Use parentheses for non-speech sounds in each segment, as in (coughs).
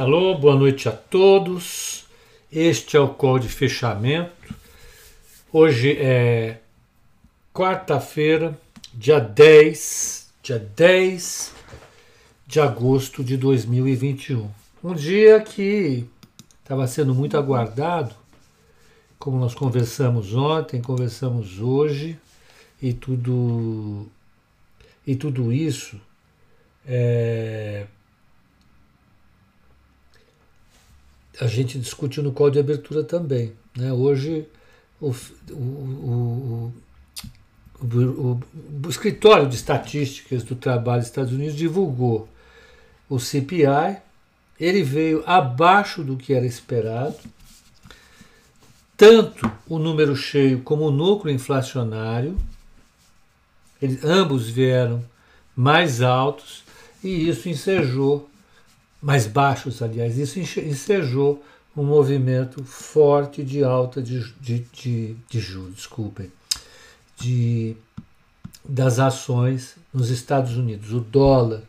Alô, boa noite a todos. Este é o call de fechamento. Hoje é quarta-feira, dia 10, dia 10 de agosto de 2021. Um dia que estava sendo muito aguardado, como nós conversamos ontem, conversamos hoje, e tudo e tudo isso é, a gente discutiu no código de abertura também. Né? Hoje, o, o, o, o, escritório de estatísticas do trabalho dos Estados Unidos divulgou o CPI, ele veio abaixo do que era esperado, tanto o número cheio como o núcleo inflacionário, eles, ambos vieram mais altos e isso ensejou mais baixos, aliás, isso ensejou um movimento forte de alta de, de, de, de juros, desculpem, de, das ações nos Estados Unidos. O dólar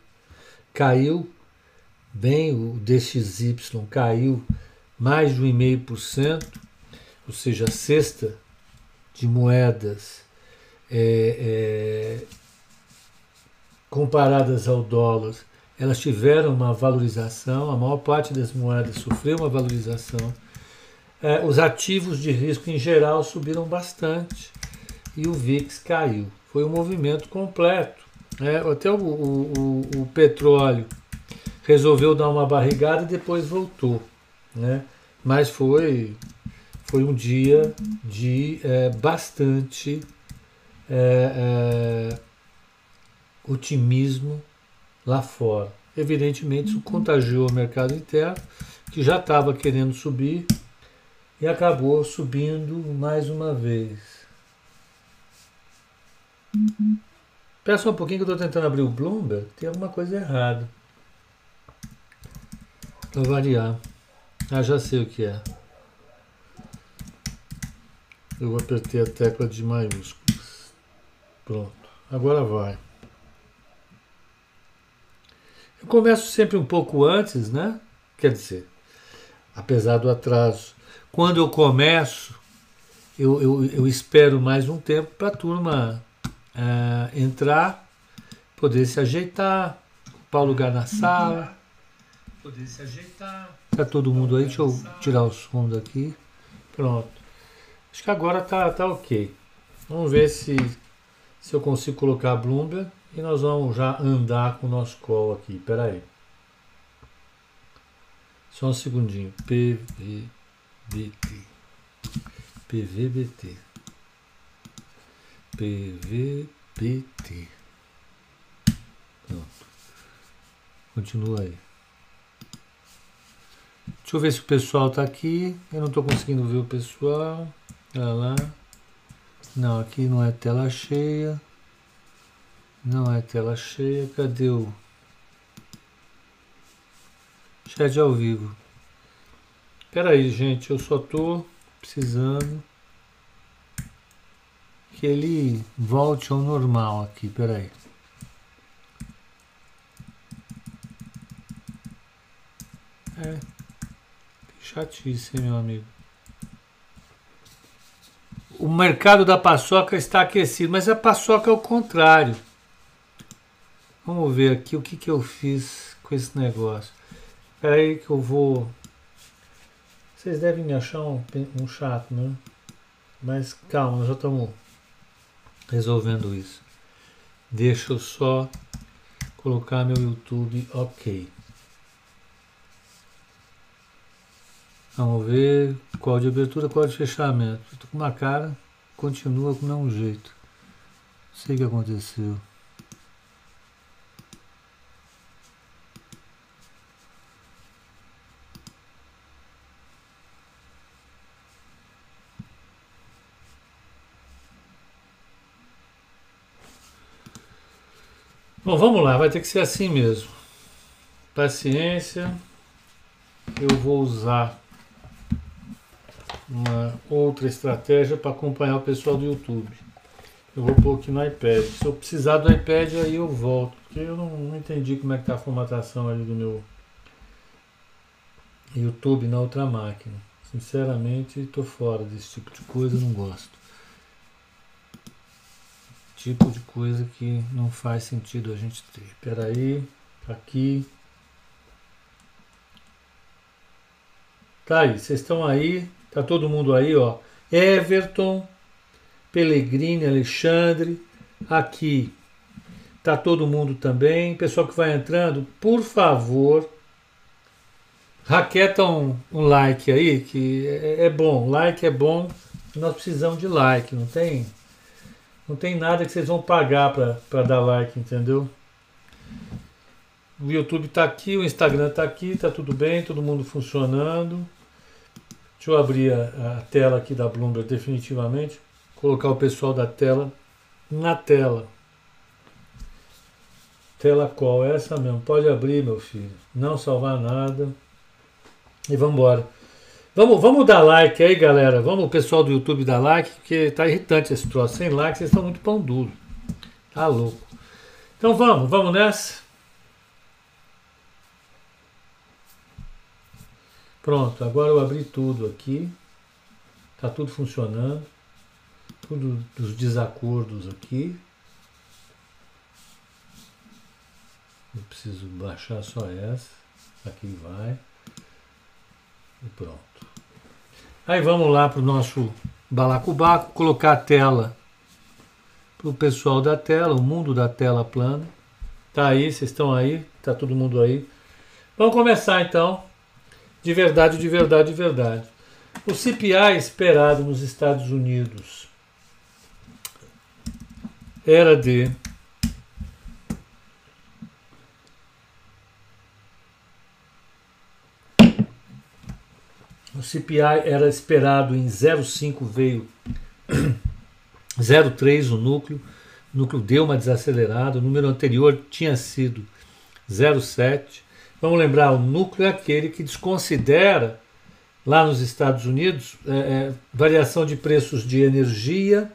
caiu bem, o DXY caiu mais de 1,5%, ou seja, a cesta de moedas é, é, comparadas ao dólar elas tiveram uma valorização, a maior parte das moedas sofreu uma valorização. É, os ativos de risco em geral subiram bastante e o VIX caiu. Foi um movimento completo. Né? Até o, o, o, petróleo resolveu dar uma barrigada e depois voltou. Né? Mas foi, foi um dia de é, bastante é, é otimismo lá fora. Evidentemente, isso contagiou o mercado interno, que já estava querendo subir e acabou subindo mais uma vez. Peça um pouquinho que eu estou tentando abrir o Bloomberg, tem alguma coisa errada. Para variar. Ah, já sei o que é. Eu apertei a tecla de maiúsculas. Pronto. Agora vai. Eu começo sempre um pouco antes, né? Quer dizer, apesar do atraso. Quando eu começo, eu, eu, eu espero mais um tempo para a turma uh, entrar, poder se ajeitar, ocupar o lugar na sala. Poder se ajeitar. Tá todo mundo aí, deixa eu tirar o som daqui. Pronto. Acho que agora tá, tá ok. Vamos ver se, se eu consigo colocar a Bloomberg. E nós vamos já andar com o nosso call aqui. Espera aí. Só um segundinho. PVBT. PVBT. PVBT. Pronto. Continua aí. Deixa eu ver se o pessoal está aqui. Eu não estou conseguindo ver o pessoal. Olha lá. Não, aqui não é tela cheia. Não é tela cheia. Cadê o chat ao vivo? Espera aí, gente. Eu só tô precisando que ele volte ao normal aqui. Espera aí. É. Chatice, meu amigo. O mercado da paçoca está aquecido, mas a paçoca é o contrário. Vamos ver aqui o que, que eu fiz com esse negócio. Espera aí que eu vou... Vocês devem me achar um, um chato, né? Mas calma, nós já estamos resolvendo isso. Deixa eu só colocar meu YouTube ok. Vamos ver qual de abertura, qual de fechamento. Estou com uma cara, continua com o mesmo jeito. Não sei o que aconteceu. Bom, vamos lá, vai ter que ser assim mesmo. Paciência. Eu vou usar uma outra estratégia para acompanhar o pessoal do YouTube. Eu vou pôr aqui no iPad. Se eu precisar do iPad, aí eu volto. Porque eu não, não entendi como é que tá a formatação ali do meu YouTube na outra máquina. Sinceramente, estou fora desse tipo de coisa, não gosto. Tipo de coisa que não faz sentido a gente ter. Espera aí, tá aqui. Tá aí, vocês estão aí, tá todo mundo aí, ó. Everton, Pellegrini, Alexandre, aqui tá todo mundo também. Pessoal que vai entrando, por favor, raqueta um, um like aí, que é, é bom. Like é bom, nós precisamos de like, não tem? Não tem nada que vocês vão pagar para dar like, entendeu? O YouTube está aqui, o Instagram está aqui, está tudo bem, todo mundo funcionando. Deixa eu abrir a, a, tela aqui da Bloomberg definitivamente. Colocar o pessoal da tela na tela. Tela qual? Essa mesmo. Pode abrir, meu filho. Não salvar nada. E vamos embora. Vamos, vamos dar like aí, galera. Vamos o pessoal do YouTube dar like, porque tá irritante esse troço. Sem like, vocês estão muito pão duro. Tá louco. Então vamos, vamos nessa. Pronto, agora eu abri tudo aqui. Tá tudo funcionando. Tudo dos desacordos aqui. Eu preciso baixar só essa. Aqui vai. E pronto. Aí vamos lá para o nosso balacobaco, colocar a tela para o pessoal da tela, o mundo da tela plana. Tá aí, vocês estão aí, tá todo mundo aí. Vamos começar então. De verdade, de verdade, de verdade. O CPI esperado nos Estados Unidos era de O CPI era esperado em 0,5, veio (clears throat) 0,3 o núcleo. O núcleo deu uma desacelerada. O número anterior tinha sido 0,7. Vamos lembrar, o núcleo é aquele que desconsidera, lá nos Estados Unidos, é, é, variação de preços de energia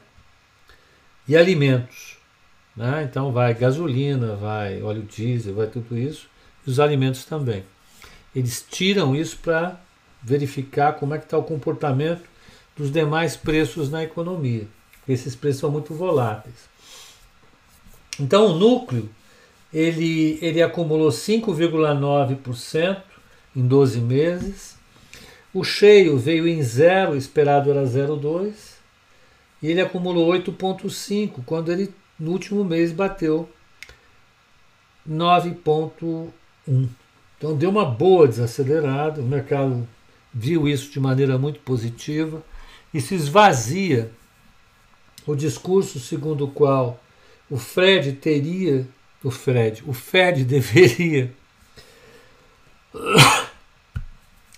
e alimentos. Né? Então vai gasolina, vai óleo diesel, vai tudo isso, e os alimentos também. Eles tiram isso para verificar como é que está o comportamento dos demais preços na economia. Esses preços são muito voláteis. Então o núcleo ele, ele acumulou 5,9% em 12 meses. O cheio veio em zero, esperado era 0,2. E ele acumulou 8,5, quando ele no último mês bateu 9,1. Então deu uma boa desacelerada, o mercado viu isso de maneira muito positiva e se esvazia o discurso segundo o qual o Fred teria, o Fred, o Fed (laughs) deveria (coughs)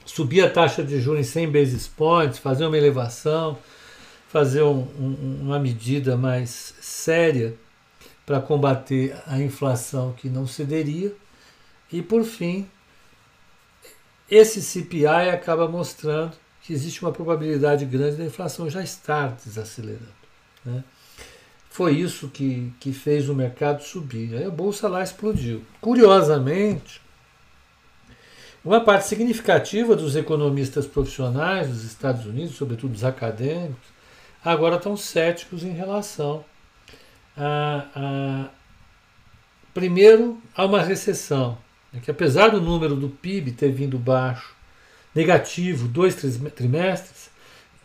subir a taxa de juros em 100 basis points, fazer uma elevação, fazer um, um, uma medida mais séria para combater a inflação que não cederia. E, por fim, esse CPI acaba mostrando que existe uma probabilidade grande da inflação já estar desacelerando. Né? Foi isso que, que fez o mercado subir. Aí a bolsa lá explodiu. Curiosamente, uma parte significativa dos economistas profissionais dos Estados Unidos, sobretudo os acadêmicos, agora estão céticos em relação a, a primeiro a uma recessão é que apesar do número do PIB ter vindo baixo, negativo, dois trimestres,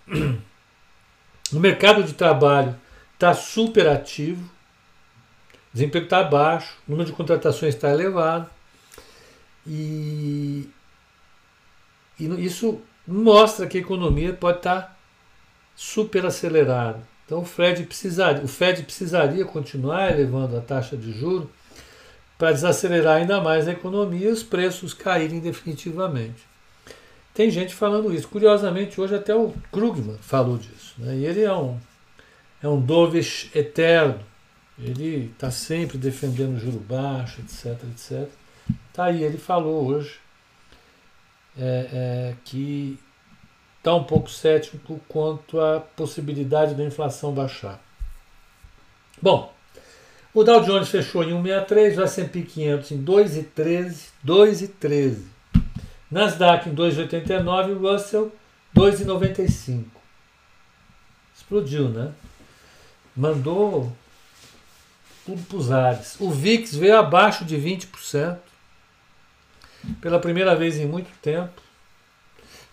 (clears throat) o mercado de trabalho está super ativo, desemprego está baixo, o número de contratações está elevado, e, e isso mostra que a economia pode estar tá super acelerada. Então o Fed precisaria, o Fed precisaria continuar elevando a taxa de juros para desacelerar ainda mais a economia e os preços caírem definitivamente. Tem gente falando isso. Curiosamente, hoje até o Krugman falou disso. Né? E ele é um, é um dovish eterno. Ele está sempre defendendo juro baixo, etc, etc. Tá aí, ele falou hoje é, é, que está um pouco cético quanto à possibilidade da inflação baixar. Bom, o Dow Jones fechou em 1,63, o S&P 500 em 2,13, 2,13. Nasdaq em 2,89, Russell 2,95. Explodiu, né? Mandou tudo para os ares. O VIX veio abaixo de 20%, pela primeira vez em muito tempo.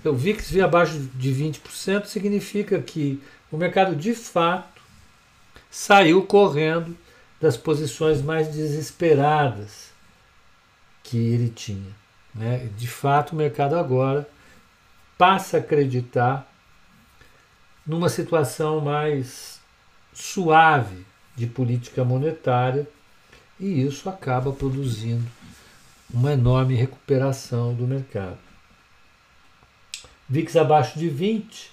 O VIX veio abaixo de 20%, significa que o mercado de fato saiu correndo das posições mais desesperadas que ele tinha. Né? De fato, o mercado agora passa a acreditar numa situação mais suave de política monetária e isso acaba produzindo uma enorme recuperação do mercado. VIX abaixo de 20,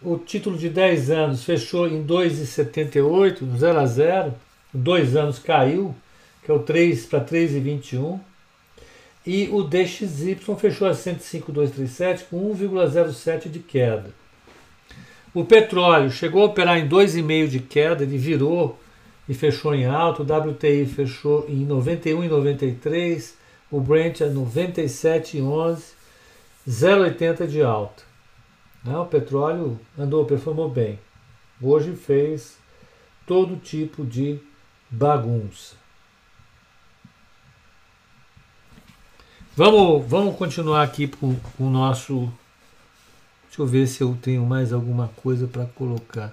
o título de 10 anos fechou em 2,78, no 0 a 0, dois anos caiu, que é o 3 para 3,21, e o DXY fechou a 105,237 com 1,07 de queda. O petróleo chegou a operar em 2,5 de queda, ele virou e fechou em alto, o WTI fechou em 91,93, o Brent a 97,11, 0,80 de alta. Né? O petróleo andou, performou bem. Hoje fez todo tipo de bagunça. Vamos, vamos continuar aqui com, o nosso. Deixa eu ver se eu tenho mais alguma coisa para colocar.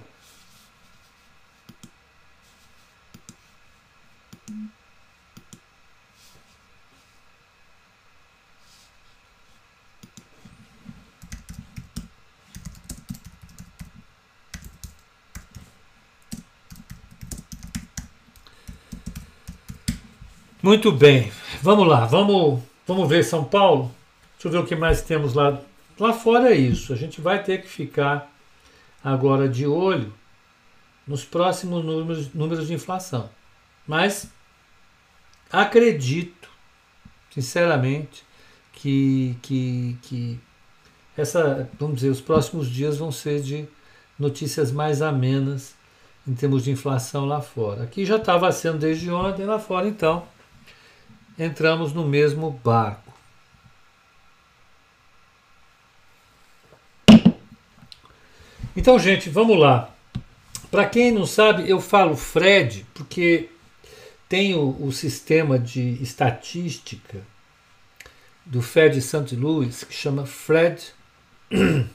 Muito bem, vamos lá, vamos, vamos ver São Paulo. Deixa eu ver o que mais temos lá. Lá fora é isso. A gente vai ter que ficar agora de olho nos próximos números, números de inflação. Mas acredito, sinceramente, que, que, que essa, vamos dizer, os próximos dias vão ser de notícias mais amenas em termos de inflação lá fora. Aqui já estava sendo desde ontem, lá fora então entramos no mesmo barco. Então, gente, vamos lá. Para quem não sabe, eu falo Fred porque tem o, o sistema de estatística do Fed St. Louis que chama Fred (clears throat)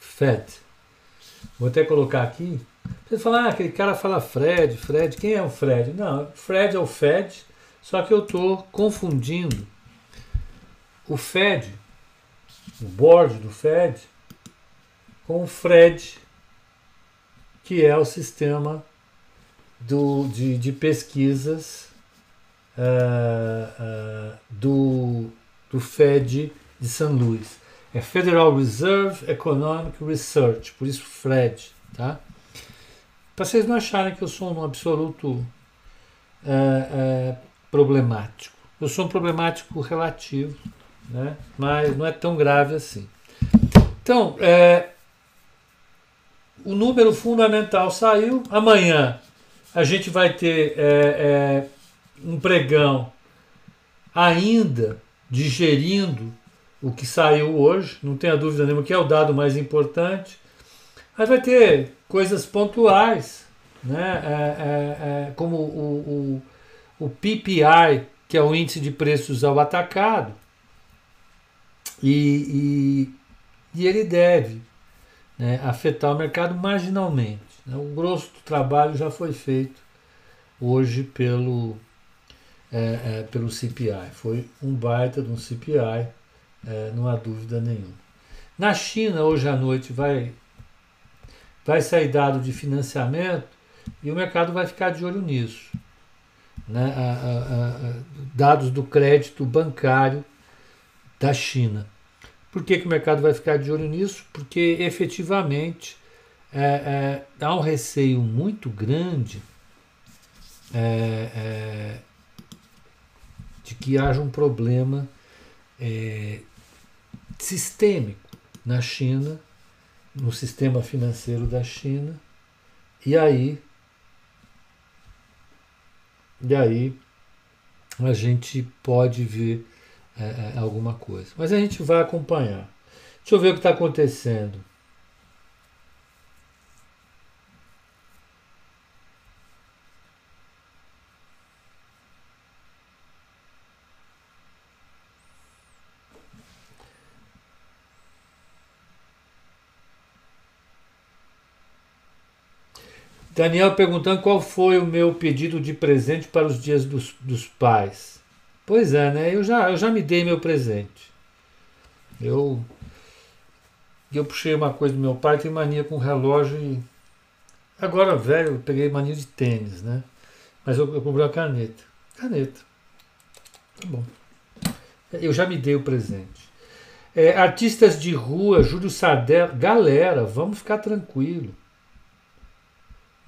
Fed. Vou até colocar aqui. Você fala, ah, aquele cara fala Fred, Fred, quem é o Fred? Não, Fred é o Fed só que eu estou confundindo o Fed, o board do Fed, com o Fred, que é o sistema do, de, de pesquisas uh, uh, do, do Fed de São Luís. É Federal Reserve Economic Research, por isso Fred, tá? Para vocês não acharem que eu sou um absoluto uh, problemático. Eu sou um problemático relativo, né? mas não é tão grave assim. Então, é, o número fundamental saiu. Amanhã a gente vai ter é, é, um pregão ainda digerindo o que saiu hoje, não tenha dúvida nenhuma que é o dado mais importante. Mas vai ter coisas pontuais, né? É, é, é como o, o o PPI, que é o índice de preços ao atacado, e, e, e ele deve né, afetar o mercado marginalmente. Né? O grosso do trabalho já foi feito hoje pelo, é, é, pelo CPI. Foi um baita de um CPI, é, não há dúvida nenhuma. Na China, hoje à noite, vai, vai sair dado de financiamento e o mercado vai ficar de olho nisso né, a, a, a, dados do crédito bancário da China. Por que, que o mercado vai ficar de olho nisso? Porque efetivamente é, é, há um receio muito grande é, é de que haja um problema é, sistêmico na China, no sistema financeiro da China, e aí e aí a gente pode ver é, é, alguma coisa. Mas a gente vai acompanhar. Deixa eu ver o que está acontecendo. Daniel perguntando qual foi o meu pedido de presente para os dias dos, dos pais. Pois é, né? Eu já, eu já me dei meu presente. Eu, eu puxei uma coisa do meu pai, tem mania com relógio e. Agora, velho, eu peguei mania de tênis, né? Mas eu, eu comprei uma caneta. Caneta. Tá bom. Eu já me dei o presente. É, artistas de rua, Júlio Sardella. Galera, vamos ficar tranquilo.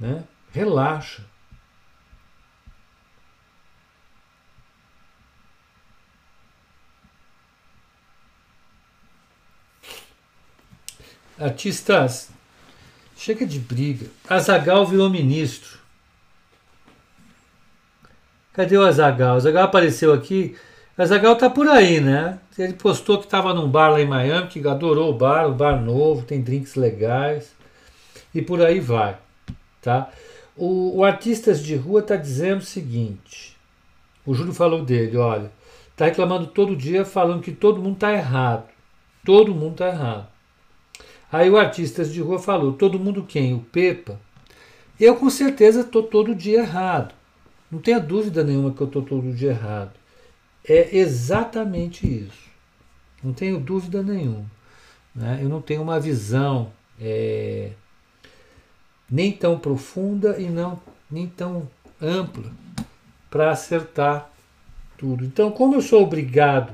Né? Relaxa. Artistas, chega de briga. Azagal virou ministro. Cadê o Azagal? O Azagal apareceu aqui. O Azagal tá por aí, né? Ele postou que estava num bar lá em Miami, que adorou o bar, o bar novo, tem drinks legais. E por aí vai. Tá? O, o Artistas de Rua está dizendo o seguinte: o Júlio falou dele, olha, está reclamando todo dia, falando que todo mundo está errado. Todo mundo está errado. Aí o Artistas de Rua falou: todo mundo quem? O Pepa? Eu com certeza estou todo dia errado. Não tenha dúvida nenhuma que eu estou todo dia errado. É exatamente isso. Não tenho dúvida nenhuma. Né? Eu não tenho uma visão é, nem tão profunda e não nem tão ampla para acertar tudo. Então, como eu sou obrigado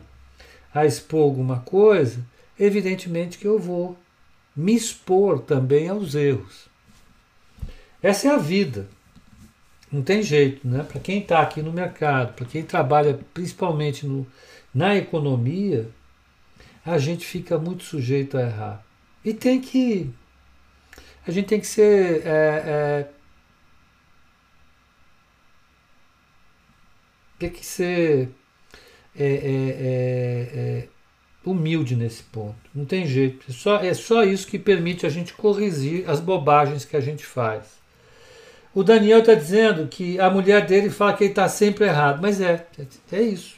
a expor alguma coisa, evidentemente que eu vou me expor também aos erros. Essa é a vida. Não tem jeito, né? Para quem está aqui no mercado, para quem trabalha principalmente no, na economia, a gente fica muito sujeito a errar. E tem que a gente tem que ser. É, é, tem que ser é, é, é, é, humilde nesse ponto. Não tem jeito. É só, é só isso que permite a gente corrigir as bobagens que a gente faz. O Daniel está dizendo que a mulher dele fala que ele está sempre errado. Mas é, é isso.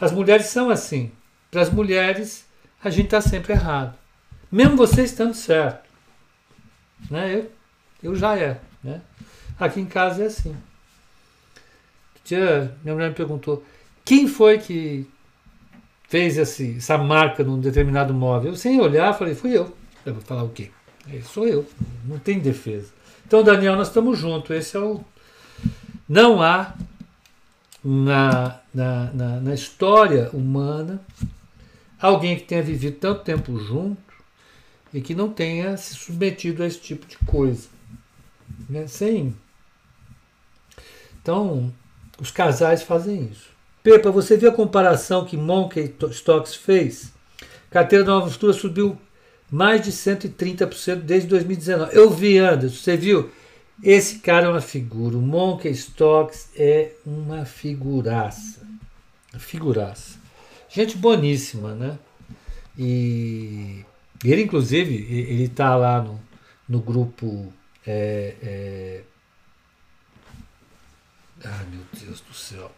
As mulheres são assim. Para as mulheres, a gente está sempre errado. Mesmo você estando certo. Né? Eu, eu já é. Né? Aqui em casa é assim. Tia, minha mulher me perguntou: quem foi que fez esse, essa marca num determinado móvel? Eu, sem olhar, falei: fui eu. Eu vou falar o quê? É, sou eu. Não tem defesa. Então, Daniel, nós estamos juntos. Esse é o. Não há na, na, na, na história humana alguém que tenha vivido tanto tempo junto e que não tenha se submetido a esse tipo de coisa. Né? Sem. Então, os casais fazem isso. Pepa, você viu a comparação que Monkey Stocks fez? Carteira da Nova Futura subiu mais de 130% desde 2019. Eu vi, Anderson, você viu? Esse cara é uma figura. O Monkey Stocks é uma figuraça. Figuraça. Gente boníssima, né? E ele, inclusive, ele está lá no, no grupo. É, é... Ai, meu Deus do céu.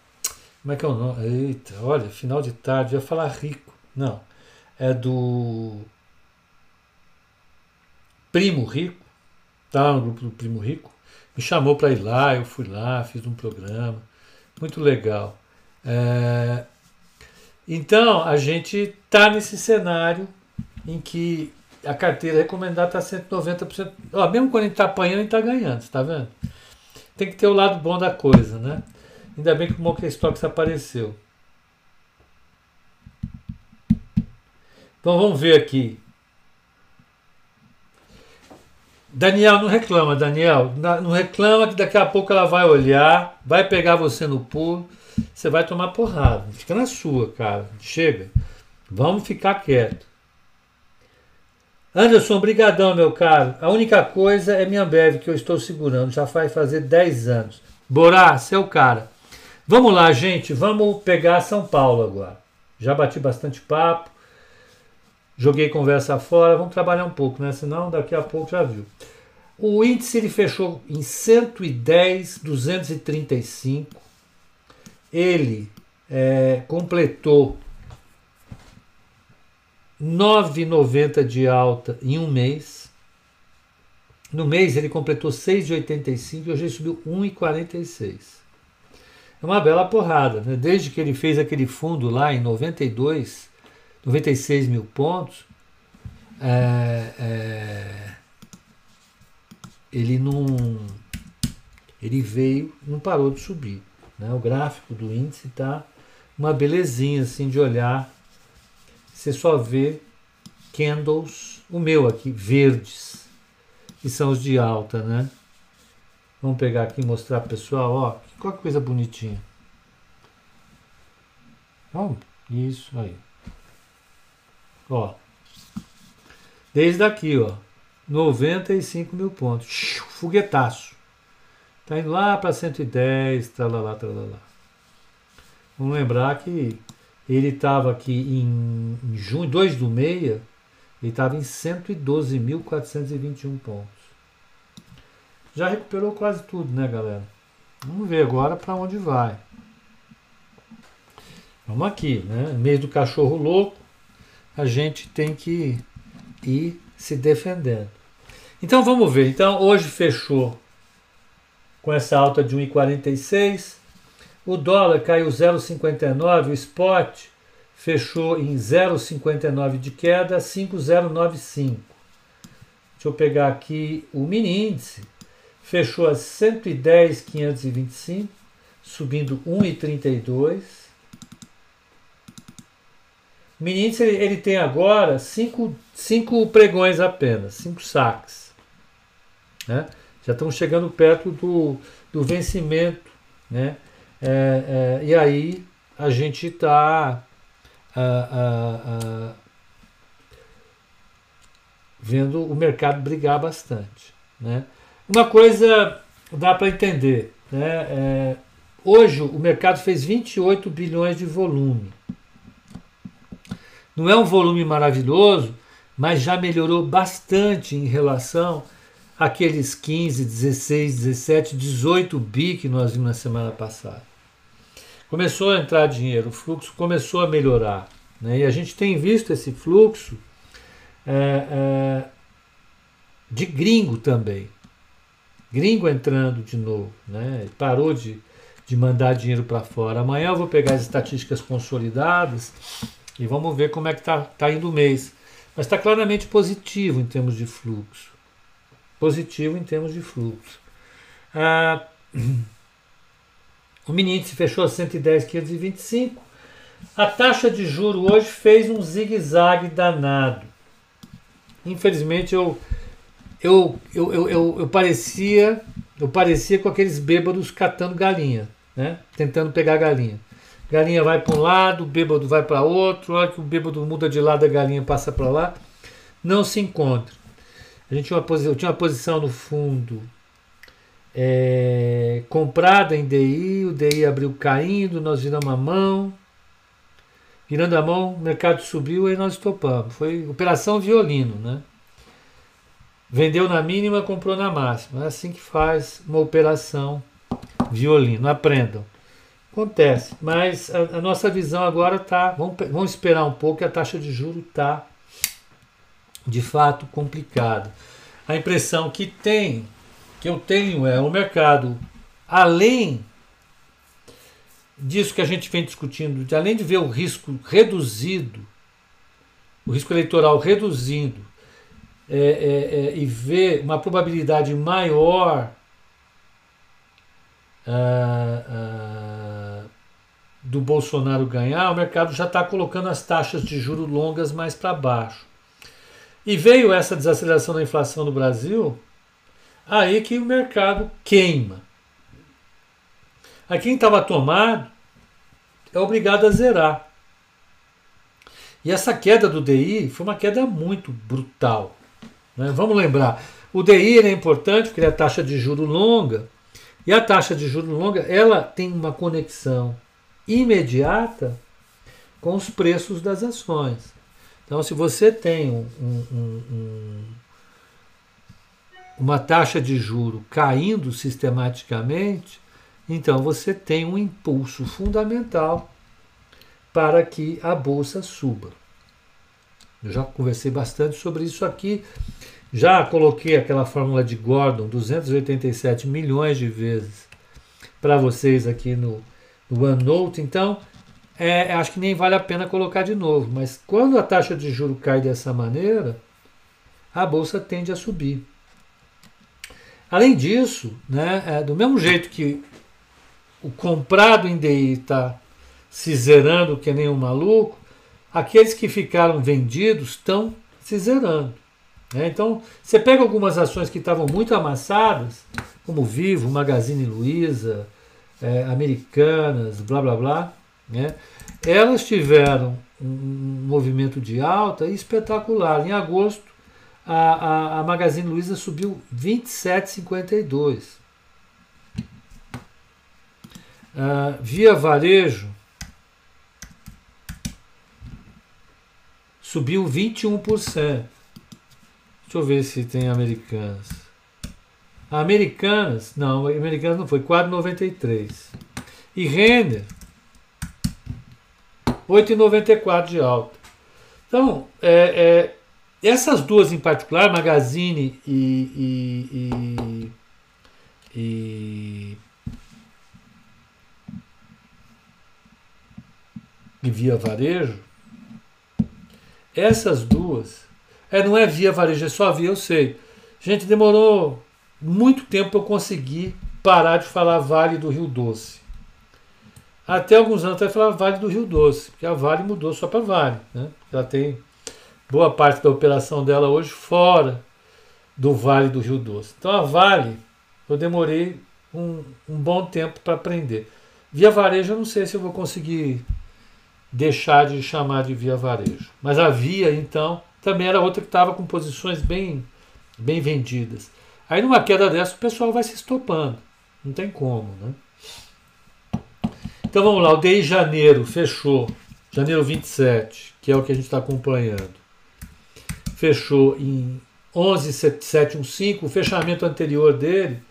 Como é que é o nome? Eita, olha, final de tarde, ia falar rico. Não. É do Primo Rico. Tá lá no grupo do Primo Rico. Me chamou para ir lá, eu fui lá, fiz um programa. Muito legal. É... Então, a gente tá nesse cenário em que a carteira recomendada está 190%. Ó, mesmo quando a gente está apanhando, a gente está ganhando, está vendo? Tem que ter o lado bom da coisa, né? Ainda bem que o Monkey Stocks apareceu. Então vamos ver aqui. Daniel, não reclama, Daniel. Não reclama que daqui a pouco ela vai olhar, vai pegar você no pulo, você vai tomar porrada. Fica na sua, cara. Chega. Vamos ficar quieto. Anderson, brigadão, meu caro. A única coisa é minha Ambev que eu estou segurando. Já faz fazer 10 anos. Borá, seu cara. Vamos lá, gente. Vamos pegar São Paulo agora. Já bati bastante papo, joguei conversa fora, vamos trabalhar um pouco, né? Senão daqui a pouco já viu. O índice ele fechou em 110, 235. Ele é, completou 9,90 de alta em um mês. No mês ele completou 6,85 e hoje ele subiu 1,46. É uma bela porrada, né? Desde que ele fez aquele fundo lá em 92, 96 mil pontos, é, é, ele não. Ele veio, não parou de subir. Né? O gráfico do índice está uma belezinha assim de olhar. Você só vê candles, o meu aqui, verdes, que são os de alta, né? Vamos pegar aqui e mostrar pessoal, ó, qual coisa bonitinha. Ó, isso aí. Ó, desde aqui, ó, 95 mil pontos, foguetaço. Tá indo lá para 110, tralalá, tralalá. Vamos lembrar que ele estava aqui em, em junho, 2 do meia, ele estava em 112.421 pontos. Já recuperou quase tudo, né, galera? Vamos ver agora para onde vai. Vamos aqui, né? Mês do cachorro louco, a gente tem que ir se defendendo. Então vamos ver. Então hoje fechou com essa alta de 1,46. O dólar caiu 0,59, o spot fechou em 0,59 de queda, 5,095. Deixa eu pegar aqui o mini índice, fechou a 110,525, subindo 1,32. O mini índice ele, tem agora 5 pregões apenas, 5 saques. Né? já estamos chegando perto do, do vencimento, né? É, é, e aí a gente está vendo o mercado brigar bastante, né? Uma coisa dá para entender, né? É, hoje o mercado fez 28 bilhões de volume. Não é um volume maravilhoso, mas já melhorou bastante em relação aqueles 15, 16, 17, 18 bi que nós vimos na semana passada. Começou a entrar dinheiro, o fluxo começou a melhorar. Né? E a gente tem visto esse fluxo é, é, de gringo também. Gringo entrando de novo. Né? Parou de, de mandar dinheiro para fora. Amanhã eu vou pegar as estatísticas consolidadas e vamos ver como é que está tá indo o mês. Mas está claramente positivo em termos de fluxo positivo em termos de fluxo. Ah, (clears throat) o mini índice fechou a 110,525. A taxa de juro hoje fez um zigue-zague danado. Infelizmente eu eu, eu, eu, eu, eu parecia eu parecia com aqueles bêbados catando galinha, né? Tentando pegar galinha. Galinha vai para um lado, o bêbado vai para outro, a hora que o bêbado muda de lado, a galinha passa para lá. Não se encontra. A gente tinha uma posição, tinha uma posição no fundo é, comprada em DI, o DI abriu caindo, nós viramos a mão. Virando a mão, o mercado subiu e nós topamos. Foi operação violino, né? Vendeu na mínima, comprou na máxima. É assim que faz uma operação violino. Aprendam. Acontece. Mas a, a nossa visão agora está. Vamos, vamos esperar um pouco que a taxa de juro está de fato complicado. A impressão que tem, que eu tenho é o mercado, além disso que a gente vem discutindo, de, além de ver o risco reduzido, o risco eleitoral reduzindo, é, é, é, e ver uma probabilidade maior ah, ah, do Bolsonaro ganhar, o mercado já está colocando as taxas de juros longas mais para baixo. E veio essa desaceleração da inflação no Brasil, aí que o mercado queima. Aí quem estava tomado é obrigado a zerar. E essa queda do DI foi uma queda muito brutal. Né? Vamos lembrar, o DI é importante porque é a taxa de juro longa, e a taxa de juro longa ela tem uma conexão imediata com os preços das ações. Então, se você tem um, um, um, uma taxa de juro caindo sistematicamente, então você tem um impulso fundamental para que a bolsa suba. Eu já conversei bastante sobre isso aqui. Já coloquei aquela fórmula de Gordon 287 milhões de vezes para vocês aqui no, no OneNote. Então, é, acho que nem vale a pena colocar de novo. Mas quando a taxa de juro cai dessa maneira, a bolsa tende a subir. Além disso, né, é, do mesmo jeito que o comprado em DI está se zerando que nem um maluco, aqueles que ficaram vendidos estão se zerando. Né? Então, você pega algumas ações que estavam muito amassadas, como Vivo, Magazine Luiza, é, Americanas, blá blá blá, né? elas tiveram um movimento de alta espetacular. Em agosto, a, a, a Magazine Luiza subiu 27,52. Uh, via varejo subiu 21%. Deixa eu ver se tem americanas. Americanas, não, americanas não foi, 4,93. E Render, 8,94 de alta. Então, é, é, essas duas em particular, Magazine e, e, e, e, Via Varejo, essas duas, é, não é Via Varejo, é só Via, eu sei. Gente, demorou muito tempo para eu conseguir parar de falar Vale do Rio Doce. Até alguns anos atrás falava Vale do Rio Doce, porque a Vale mudou só para Vale. Né? Ela tem boa parte da operação dela hoje fora do Vale do Rio Doce. Então a Vale, eu demorei um, um bom tempo para aprender. Via Varejo, eu não sei se eu vou conseguir deixar de chamar de Via Varejo. Mas a Via, então, também era outra que estava com posições bem, bem vendidas. Aí numa queda dessa o pessoal vai se estopando. Não tem como, né? Então vamos lá, o DI janeiro fechou, janeiro 27, que é o que a gente está acompanhando fechou em 11,715, o fechamento anterior dele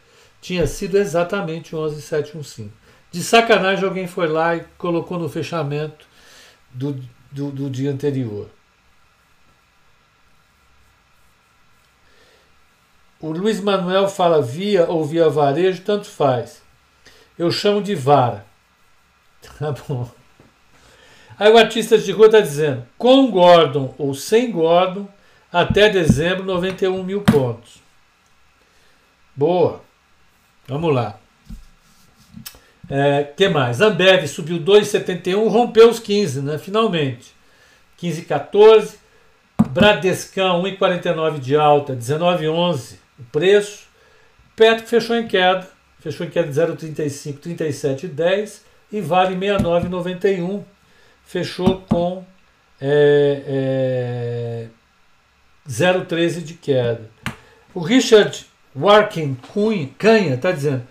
tinha sido exatamente 11,715. De sacanagem, alguém foi lá e colocou no fechamento do, do, do dia anterior. O Luiz Manuel fala via ou via varejo, tanto faz. Eu chamo de vara. (laughs) Tá bom. Aí o artista de rua está dizendo: com Gordon ou sem Gordon, até dezembro, 91 mil pontos. Boa. Vamos lá. É, que mais? Ambev subiu 2,71, rompeu os 15, né? Finalmente. 15,14. Bradescão 1,49 de alta, 19,11 o preço. Petro fechou em queda, fechou em queda de 0,35, 37,10 e Vale 69,91 fechou com é, é, 0,13 de queda. O Richard Warkin Cunha, Canha está dizendo: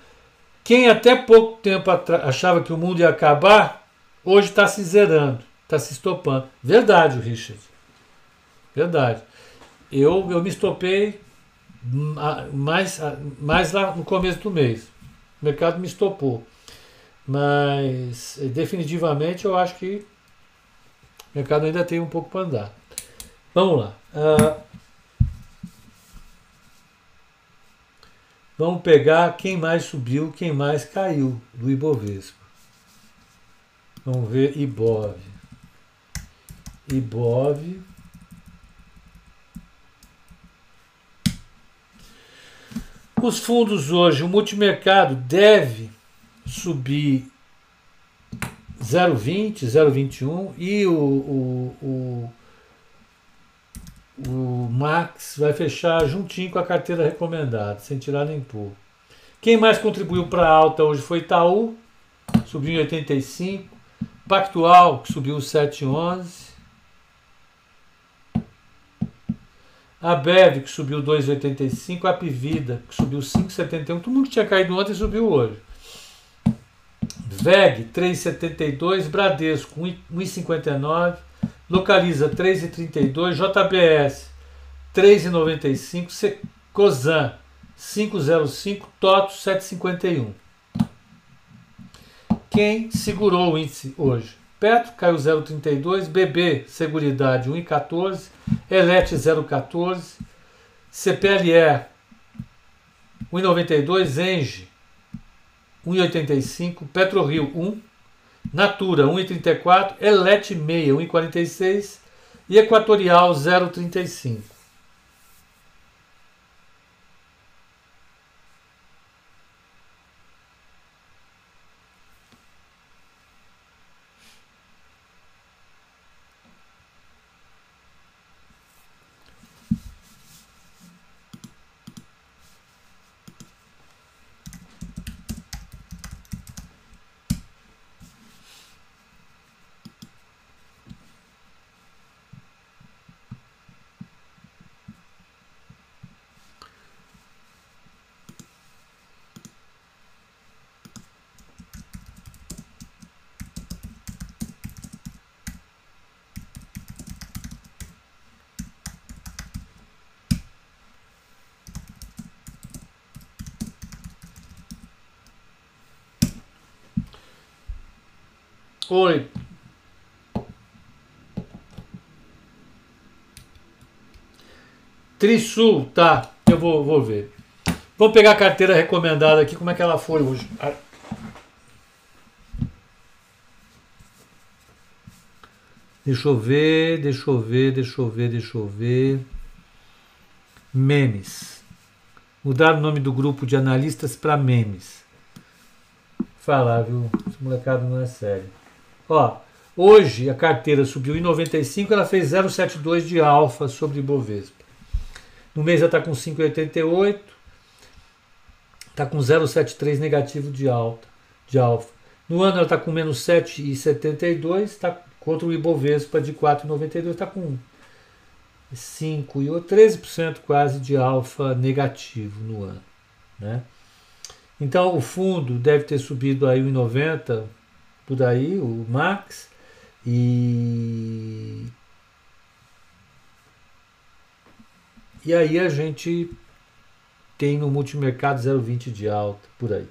quem até pouco tempo achava que o mundo ia acabar, hoje está se zerando, está se estopando. Verdade, Richard. Verdade. Eu, eu me estopei mais, mais lá no começo do mês. O mercado me estopou. Mas definitivamente eu acho que o mercado ainda tem um pouco para andar. Vamos lá. Uh, vamos pegar quem mais subiu, quem mais caiu do Ibovespa. Vamos ver Ibov. Ibov. Os fundos hoje, o multimercado deve subir 0,20, 0,21 e o, o, o o Max vai fechar juntinho com a carteira recomendada, sem tirar nem pôr. Quem mais contribuiu para a alta hoje foi Itaú, subiu em 85. Pactual, que subiu 7,11. A Bev, que subiu 2,85. A Apivida, que subiu 5,71. Todo mundo que tinha caído ontem subiu hoje. VEG 3,72, Bradesco 1,59, Localiza 3,32, JBS 3,95, Cosan 5,05, TOTO 7,51. Quem segurou o índice hoje? Petro caiu 0,32, BB Seguridade 1,14, Elet 0,14, CPLE 1,92, Enge 1,85, PetroRio 1, Natura 1,34, Elet 6 1,46 e Equatorial 0,35. Oi. Trisul, tá. Eu vou, vou ver. Vamos pegar a carteira recomendada aqui, como é que ela foi hoje. Deixa eu ver, deixa eu ver, deixa eu ver, deixa eu ver. Memes. Mudar o nome do grupo de analistas para memes. Falar, viu? Esse molecado não é sério. Ó, hoje a carteira subiu em 95, ela fez 0,72 de alfa sobre Ibovespa. No mês ela está com 5,88, está com 0,73 negativo de alta, de alfa. No ano ela está com menos 7,72, está contra o Ibovespa de 4,92, está com 5 e 13% quase de alfa negativo no ano, né? Então o fundo deve ter subido aí 1,90 por aí, o Max, e. E aí a gente tem no multimercado 0,20 de alta, por aí.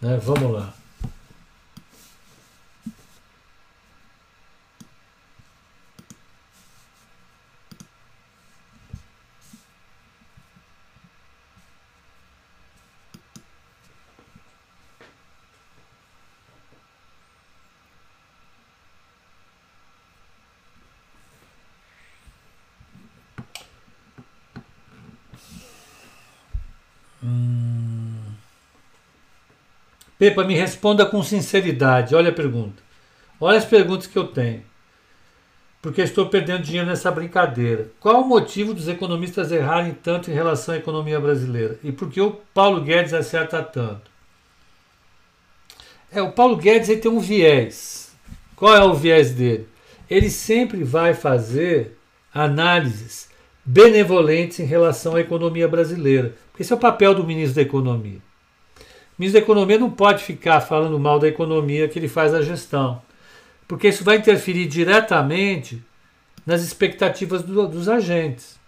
Né? Vamos lá. Pepa, me responda com sinceridade. Olha a pergunta. Olha as perguntas que eu tenho. Porque estou perdendo dinheiro nessa brincadeira. Qual o motivo dos economistas errarem tanto em relação à economia brasileira? E por que o Paulo Guedes acerta tanto? É, o Paulo Guedes ele tem um viés. Qual é o viés dele? Ele sempre vai fazer análises benevolentes em relação à economia brasileira. Esse é o papel do ministro da Economia. O ministro da Economia não pode ficar falando mal da economia que ele faz a gestão, porque isso vai interferir diretamente nas expectativas do, dos agentes.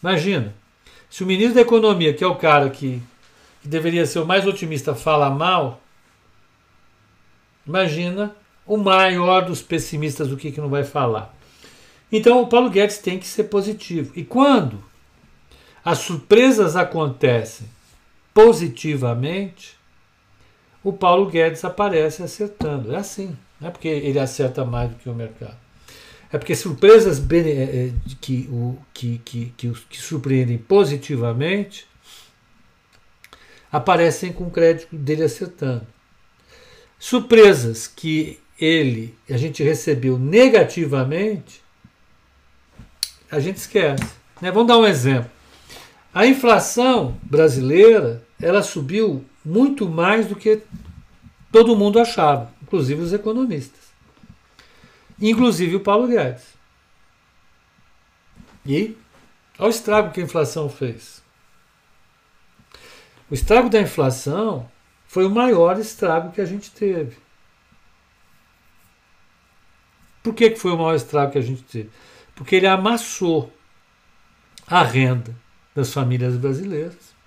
Imagina, se o ministro da Economia, que é o cara que, que deveria ser o mais otimista, fala mal, imagina o maior dos pessimistas o que, que não vai falar. Então o Paulo Guedes tem que ser positivo. E quando as surpresas acontecem positivamente, o Paulo Guedes aparece acertando. É assim. Não é porque ele acerta mais do que o mercado. É porque surpresas é, é, que, que, que, que, que surpreendem positivamente aparecem com o crédito dele acertando. Surpresas que ele, a gente recebeu negativamente, a gente esquece. Né? Vamos dar um exemplo. A inflação brasileira ela subiu muito mais do que todo mundo achava, inclusive os economistas. Inclusive o Paulo Guedes. E Olha o estrago que a inflação fez. O estrago da inflação foi o maior estrago que a gente teve. Por que, que foi o maior estrago que a gente teve? Porque ele amassou a renda das famílias brasileiras.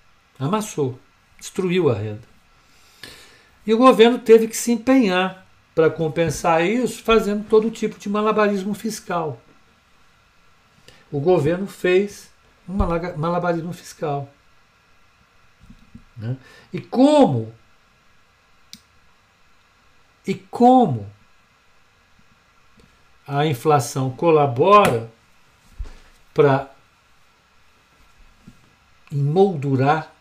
Amassou, destruiu a renda. E o governo teve que se empenhar para compensar isso, fazendo todo tipo de malabarismo fiscal. O governo fez um malabarismo fiscal. Né? E como? E como a inflação colabora para emoldurar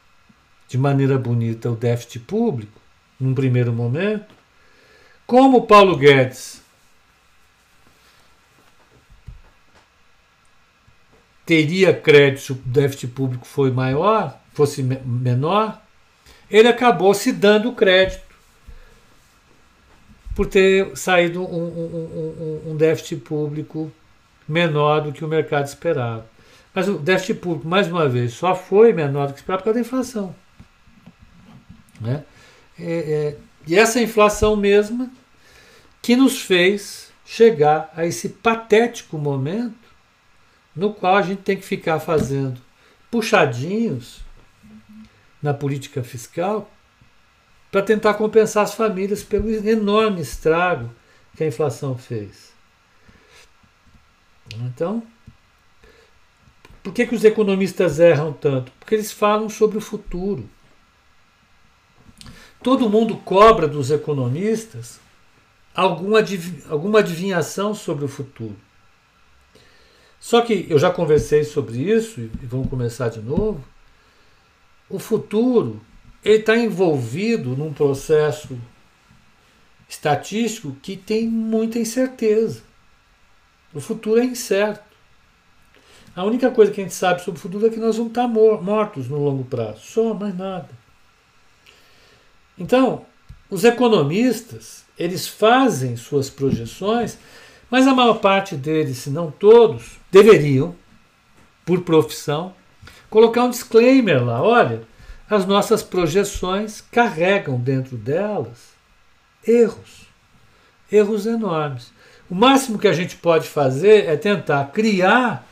de maneira bonita o déficit público, num primeiro momento, como Paulo Guedes teria crédito se o déficit público foi maior, fosse menor, ele acabou se dando crédito por ter saído um, um, um, um déficit público menor do que o mercado esperava. Mas o déficit público, mais uma vez, só foi menor do que esperava por causa da inflação. Né? É, é, e essa inflação mesma que nos fez chegar a esse patético momento no qual a gente tem que ficar fazendo puxadinhos na política fiscal para tentar compensar as famílias pelo enorme estrago que a inflação fez. Então, por que, que os economistas erram tanto? Porque eles falam sobre o futuro. Todo mundo cobra dos economistas alguma, alguma adivinhação sobre o futuro. Só que eu já conversei sobre isso e vamos começar de novo. O futuro está envolvido num processo estatístico que tem muita incerteza. O futuro é incerto. A única coisa que a gente sabe sobre o futuro é que nós vamos estar mortos no longo prazo. Só, mais nada. Então, os economistas, eles fazem suas projeções, mas a maior parte deles, se não todos, deveriam, por profissão, colocar um disclaimer lá. Olha, as nossas projeções carregam dentro delas erros, erros enormes. O máximo que a gente pode fazer é tentar criar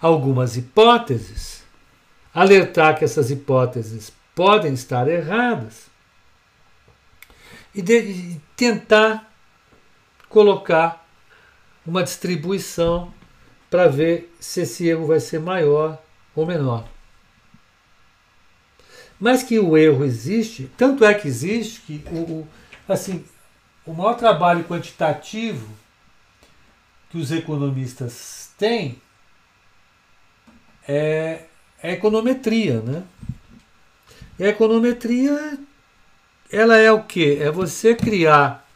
algumas hipóteses, alertar que essas hipóteses podem estar erradas e, de, e tentar colocar uma distribuição para ver se esse erro vai ser maior ou menor. Mas que o erro existe, tanto é que existe que o, o assim, o maior trabalho quantitativo que os economistas têm é, é a econometria, né? E a econometria, ela é o que? É você criar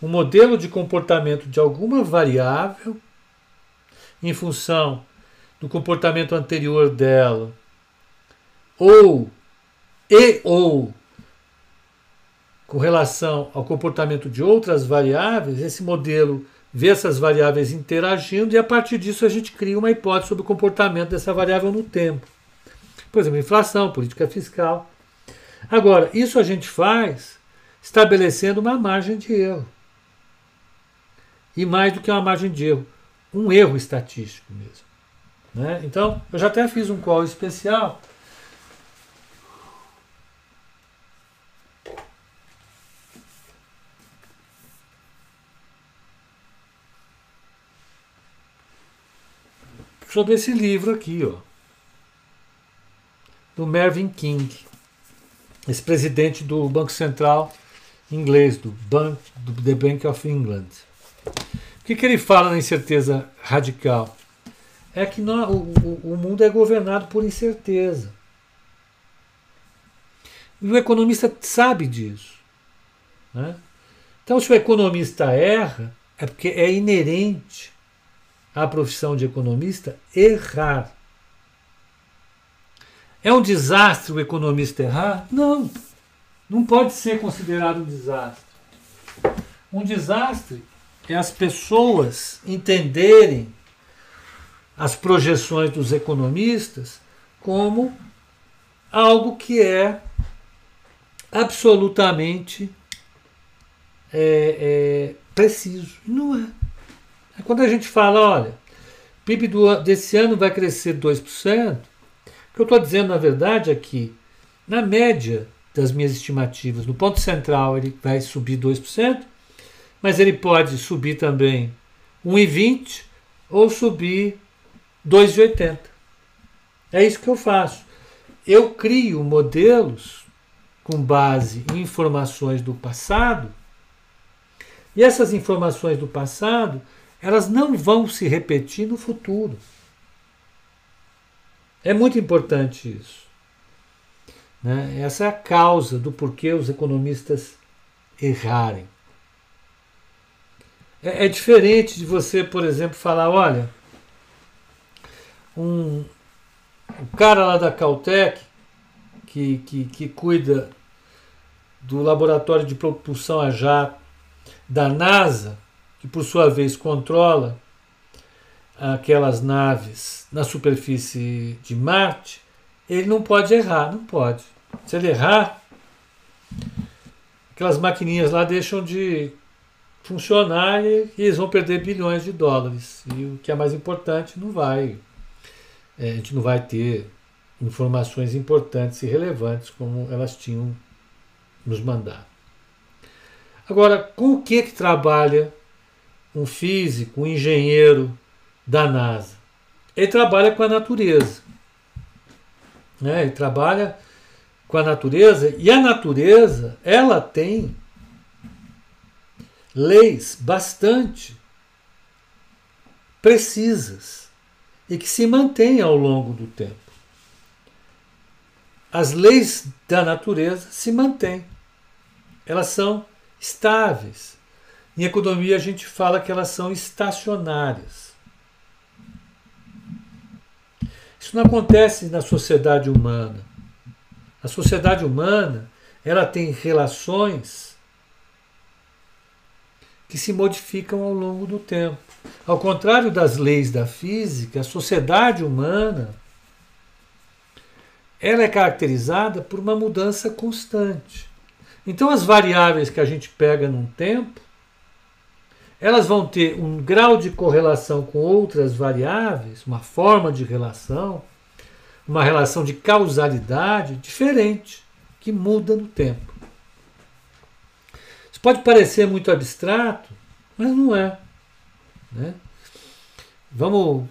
um modelo de comportamento de alguma variável em função do comportamento anterior dela, ou e ou com relação ao comportamento de outras variáveis, esse modelo vê essas variáveis interagindo e a partir disso a gente cria uma hipótese sobre o comportamento dessa variável no tempo. Por exemplo, inflação, política fiscal. Agora, isso a gente faz estabelecendo uma margem de erro. E mais do que uma margem de erro, um erro estatístico mesmo. Né? Então, eu já até fiz um call especial sobre esse livro aqui, ó, do Mervyn King, esse presidente do Banco Central inglês, do, Bank, do The Bank of England. O que, que ele fala na incerteza radical? É que o, o mundo é governado por incerteza. E o economista sabe disso. Né? Então, se o economista erra, é porque é inerente à profissão de economista errar. É um desastre o economista errar? Não. Não pode ser considerado um desastre. Um desastre é as pessoas entenderem as projeções dos economistas como algo que é absolutamente é, é, preciso. Não é. é. Quando a gente fala, olha, o PIB do, desse ano vai crescer 2%, o que eu estou dizendo, na verdade, é que, na média das minhas estimativas, no ponto central ele vai subir 2%, mas ele pode subir também 1,20% ou subir 2,80%. É isso que eu faço. Eu crio modelos com base em informações do passado, e essas informações do passado, elas não vão se repetir no futuro. É muito importante isso. Né? Essa é a causa do porquê os economistas errarem. É, é diferente de você, por exemplo, falar: olha, um, o cara lá da Caltech, que, que, que cuida do laboratório de propulsão a jato da NASA, que por sua vez controla aquelas naves na superfície de Marte, ele não pode errar, não pode. Se ele errar, aquelas maquininhas lá deixam de funcionar e, eles vão perder bilhões de dólares. E o que é mais importante, não vai. É, a gente não vai ter informações importantes e relevantes como elas tinham nos mandado. Agora, com o que, que trabalha um físico, um engenheiro da NASA? Ele trabalha com a natureza. Né? Ele trabalha com a natureza e a natureza ela tem leis bastante precisas e que se mantêm ao longo do tempo. As leis da natureza se mantêm elas são estáveis. Em economia a gente fala que elas são estacionárias. Isso não acontece na sociedade humana. A sociedade humana, ela tem relações que se modificam ao longo do tempo. Ao contrário das leis da física, a sociedade humana ela é caracterizada por uma mudança constante. Então as variáveis que a gente pega num tempo, elas vão ter um grau de correlação com outras variáveis, uma forma de relação, uma relação de causalidade diferente, que muda no tempo. Isso pode parecer muito abstrato, mas não é. Né? Vamos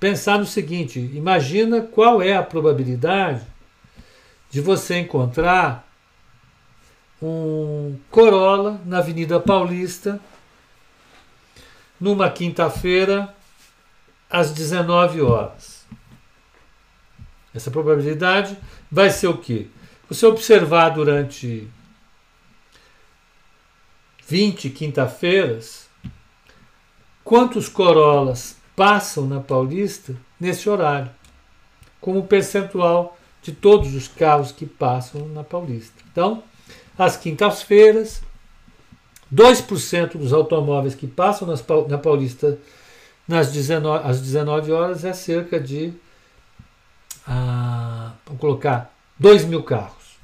pensar no seguinte: imagina qual é a probabilidade de você encontrar um Corolla na Avenida Paulista, numa quinta-feira, às 19 horas. Essa probabilidade vai ser o quê? Você observar durante 20 quinta-feiras quantos Corollas passam na Paulista nesse horário, como percentual de todos os carros que passam na Paulista. Então, às quintas-feiras. 2% dos automóveis que passam nas, na Paulista nas 19, às 19 horas é cerca de, ah, vamos colocar, 2 mil carros.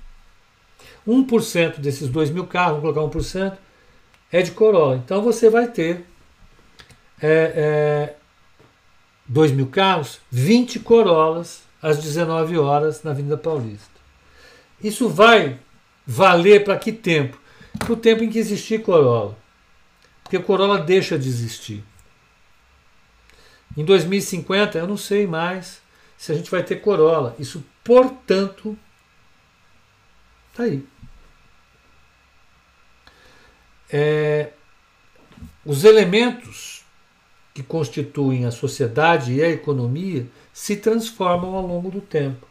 1% desses 2 mil carros, vamos colocar 1%, é de Corolla. Então você vai ter é, é, 2 mil carros, 20 Corollas às 19 horas na Avenida Paulista. Isso vai valer para que tempo? Para o tempo em que existir Corolla. Porque Corolla deixa de existir. Em 2050, eu não sei mais se a gente vai ter Corolla. Isso, portanto, está aí. É, os elementos que constituem a sociedade e a economia se transformam ao longo do tempo.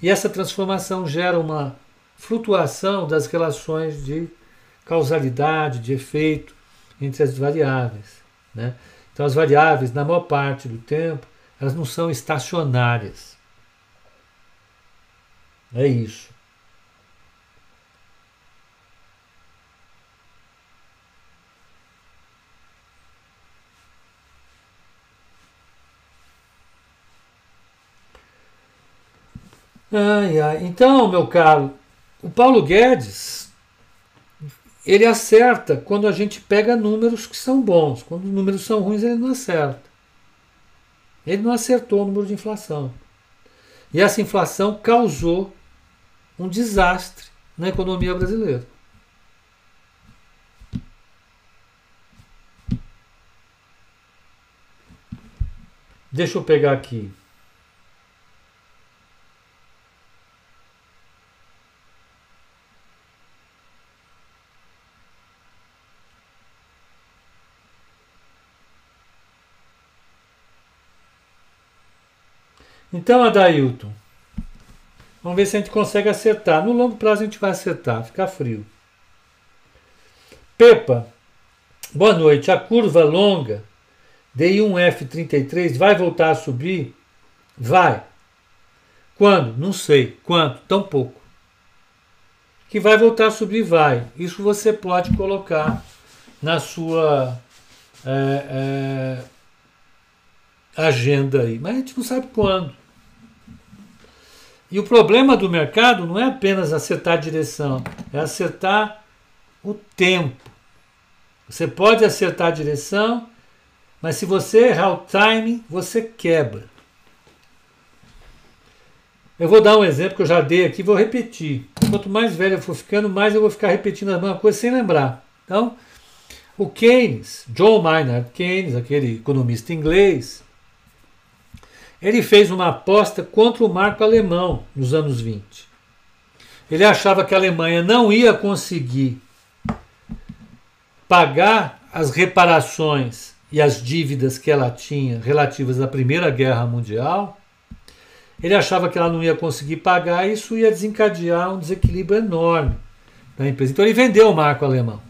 E essa transformação gera uma flutuação das relações de causalidade de efeito entre as variáveis. Né? Então, as variáveis, na maior parte do tempo, elas não são estacionárias. É isso. Ai, ai. Então, meu caro, o Paulo Guedes ele acerta quando a gente pega números que são bons. Quando os números são ruins, ele não acerta. Ele não acertou o número de inflação. E essa inflação causou um desastre na economia brasileira. Deixa eu pegar aqui. Então, Adailton, vamos ver se a gente consegue acertar. No longo prazo a gente vai acertar, ficar frio. Pepa, boa noite. A curva longa DI1F33 vai voltar a subir? Vai. Quando? Não sei. Quanto? Tão pouco. Que vai voltar a subir? Vai. Isso você pode colocar na sua é, é, agenda aí. Mas a gente não sabe quando. E o problema do mercado não é apenas acertar a direção, é acertar o tempo. Você pode acertar a direção, mas se você errar o timing, você quebra. Eu vou dar um exemplo que eu já dei aqui, vou repetir. Quanto mais velho eu for ficando, mais eu vou ficar repetindo a mesma coisa sem lembrar. Então, o Keynes, John Maynard Keynes, aquele economista inglês, ele fez uma aposta contra o marco alemão nos anos 20. Ele achava que a Alemanha não ia conseguir pagar as reparações e as dívidas que ela tinha relativas à Primeira Guerra Mundial. Ele achava que ela não ia conseguir pagar e isso ia desencadear um desequilíbrio enorme na empresa. Então ele vendeu o marco alemão.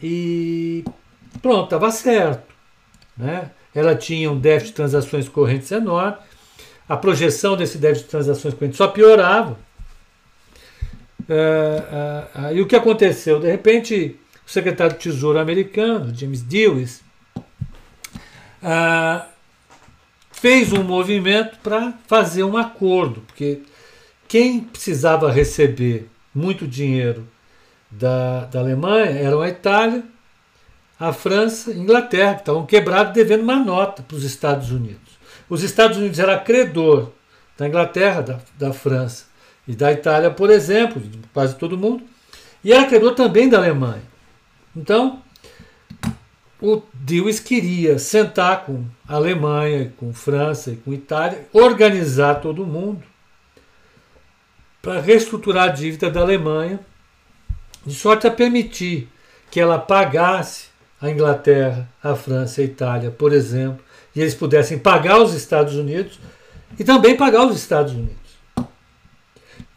E pronto, estava certo. Né? Ela tinha um déficit de transações correntes enorme, a projeção desse déficit de transações correntes só piorava. Uh, uh, uh, e o que aconteceu? De repente, o secretário do Tesouro americano, James Dewey, fez um movimento para fazer um acordo, porque quem precisava receber muito dinheiro da, da Alemanha era a Itália a França e Inglaterra, que estavam quebrados devendo uma nota para os Estados Unidos. Os Estados Unidos era credor da Inglaterra, da, da França e da Itália, por exemplo, quase todo mundo, e era credor também da Alemanha. Então, o Dewey queria sentar com a Alemanha, com a França e com a Itália, organizar todo mundo para reestruturar a dívida da Alemanha, de sorte a permitir que ela pagasse a Inglaterra, a França, a Itália, por exemplo, e eles pudessem pagar os Estados Unidos e também pagar os Estados Unidos.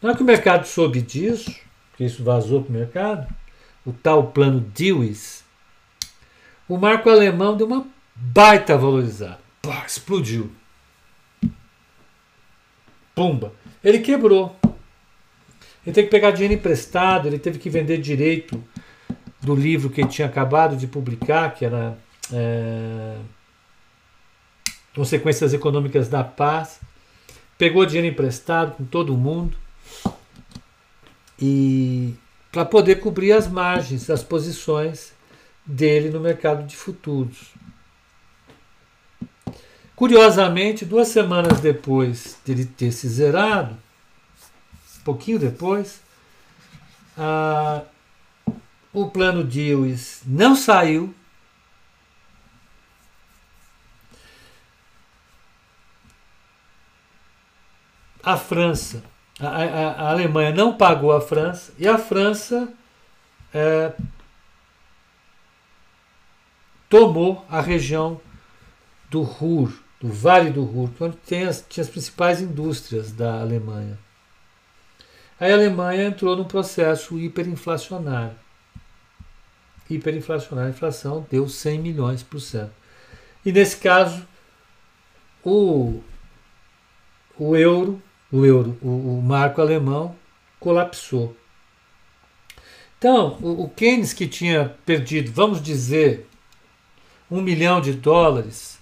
Na hora que o mercado soube disso, que isso vazou para o mercado, o tal plano Dewey's, o marco alemão deu uma baita valorizada. Pá, explodiu. Pumba. Ele quebrou. Ele teve que pegar dinheiro emprestado, ele teve que vender direito do livro que ele tinha acabado de publicar, que era é, Consequências Econômicas da Paz. Pegou dinheiro emprestado com todo mundo e para poder cobrir as margens, as posições dele no mercado de futuros. Curiosamente, duas semanas depois dele ter se zerado, pouquinho depois, a, o plano Dewey não saiu. A França, a, a, a, Alemanha não pagou a França e a França é, tomou a região do Ruhr, do Vale do Ruhr, onde tem as, tinha as principais indústrias da Alemanha. Aí a Alemanha entrou num processo hiperinflacionário hiperinflacionária. A inflação deu 100 milhões por cento. E nesse caso, o, o euro, o euro, o, o marco alemão colapsou. Então, o, o Keynes que tinha perdido, vamos dizer, um milhão de dólares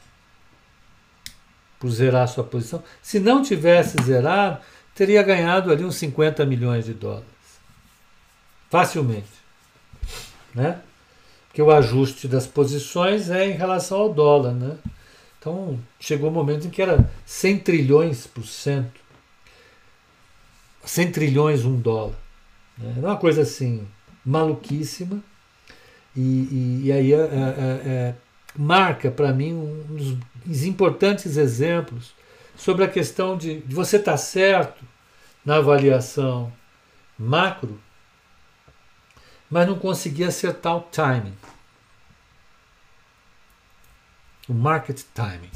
por zerar sua posição. Se não tivesse zerado, teria ganhado ali uns 50 milhões de dólares. Facilmente. Né? Porque o ajuste das posições é em relação ao dólar. Né? Então, chegou o um momento em que era 100 trilhões por cento. 100 trilhões um dólar. Né? Era uma coisa assim, maluquíssima. E, e, e aí é, é, é, marca para mim um dos importantes exemplos sobre a questão de, de você estar tá certo na avaliação macro, mas não conseguir acertar o timing. O market timing.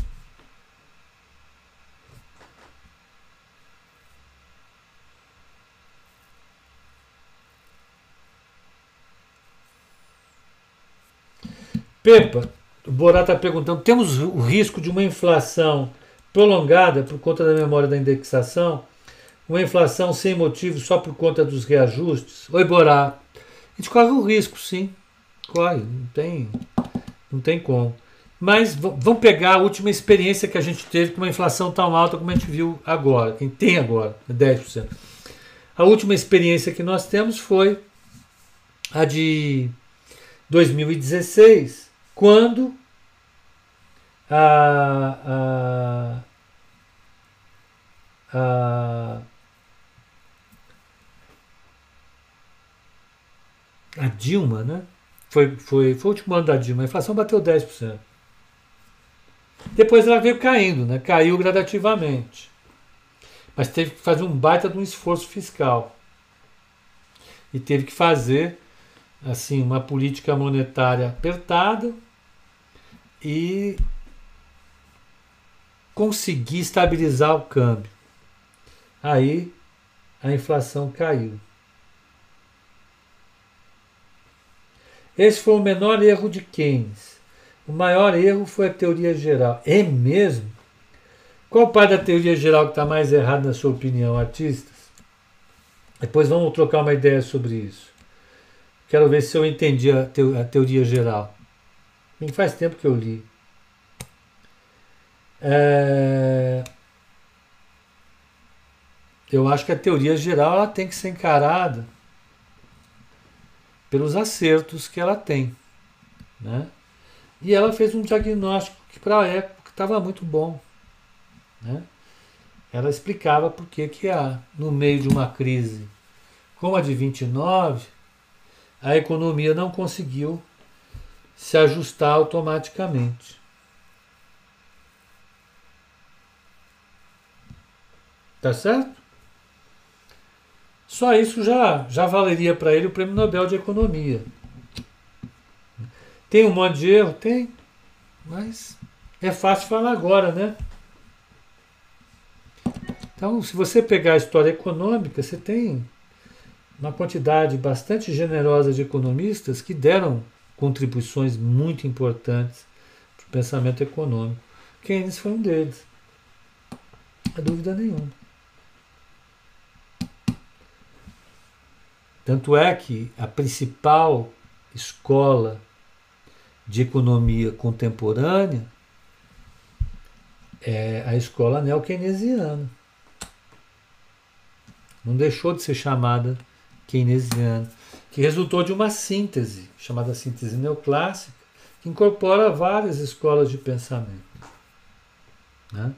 Pepa, o Borá está perguntando: temos o risco de uma inflação prolongada por conta da memória da indexação? Uma inflação sem motivo só por conta dos reajustes? Oi, Borá. Gente corre o risco, sim. Corre, não tem, não tem como. Mas vamos pegar a última experiência que a gente teve com uma inflação tão alta como a gente viu agora, quem tem agora, 10%. A última experiência que nós temos foi a de 2016, quando a, a, a, a Dilma, né? Foi, foi, foi o último ano da Dilma, a inflação bateu 10%. Depois ela veio caindo, né? caiu gradativamente. Mas teve que fazer um baita de um esforço fiscal. E teve que fazer assim uma política monetária apertada e conseguir estabilizar o câmbio. Aí a inflação caiu. Esse foi o menor erro de Keynes. O maior erro foi a teoria geral. É mesmo? Qual parte da teoria geral que está mais errado na sua opinião, artistas? Depois vamos trocar uma ideia sobre isso. Quero ver se eu entendi a, a teoria geral. Nem faz tempo que eu li. É... Eu acho que a teoria geral ela tem que ser encarada pelos acertos que ela tem. Né? E ela fez um diagnóstico que para a época estava muito bom. Né? Ela explicava por que, que há, no meio de uma crise como a de 29, a economia não conseguiu se ajustar automaticamente. Tá certo? Só isso já, já valeria para ele o Prêmio Nobel de Economia. Tem um monte de erro? Tem. Mas é fácil falar agora, né? Então, se você pegar a história econômica, você tem uma quantidade bastante generosa de economistas que deram contribuições muito importantes para o pensamento econômico. Keynes foi um deles. Não há dúvida nenhuma. Tanto é que a principal escola de economia contemporânea é a escola neo-keynesiana. Não deixou de ser chamada keynesiana, que resultou de uma síntese, chamada síntese neoclássica, que incorpora várias escolas de pensamento. Né?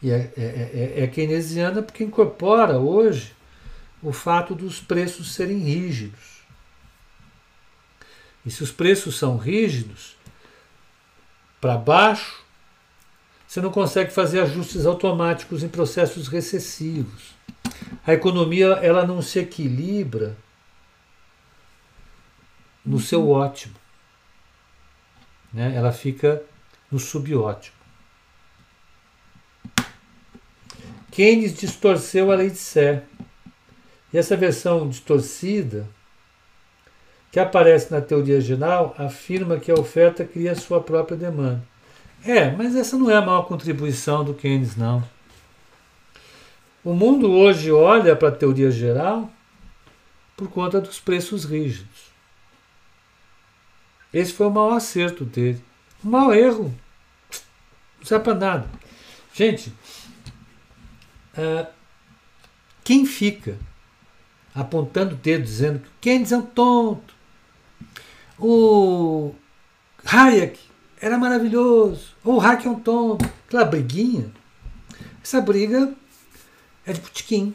E é, é, é, é keynesiana porque incorpora hoje o fato dos preços serem rígidos. E se os preços são rígidos, para baixo, você não consegue fazer ajustes automáticos em processos recessivos. A economia ela não se equilibra no seu uhum. ótimo. Né? Ela fica no subótimo. Keynes distorceu a lei de Sé. E essa versão distorcida, que aparece na teoria geral, afirma que a oferta cria sua própria demanda. É, mas essa não é a maior contribuição do Keynes, não. O mundo hoje olha para a teoria geral por conta dos preços rígidos. Esse foi o maior acerto dele. O maior erro. Não serve para nada. Gente, uh, quem fica apontando o dedo dizendo que o Keynes é um tonto, o Hayek era maravilhoso, ou o Hayek é um tonto, aquela briguinha, essa briga é de putiquim.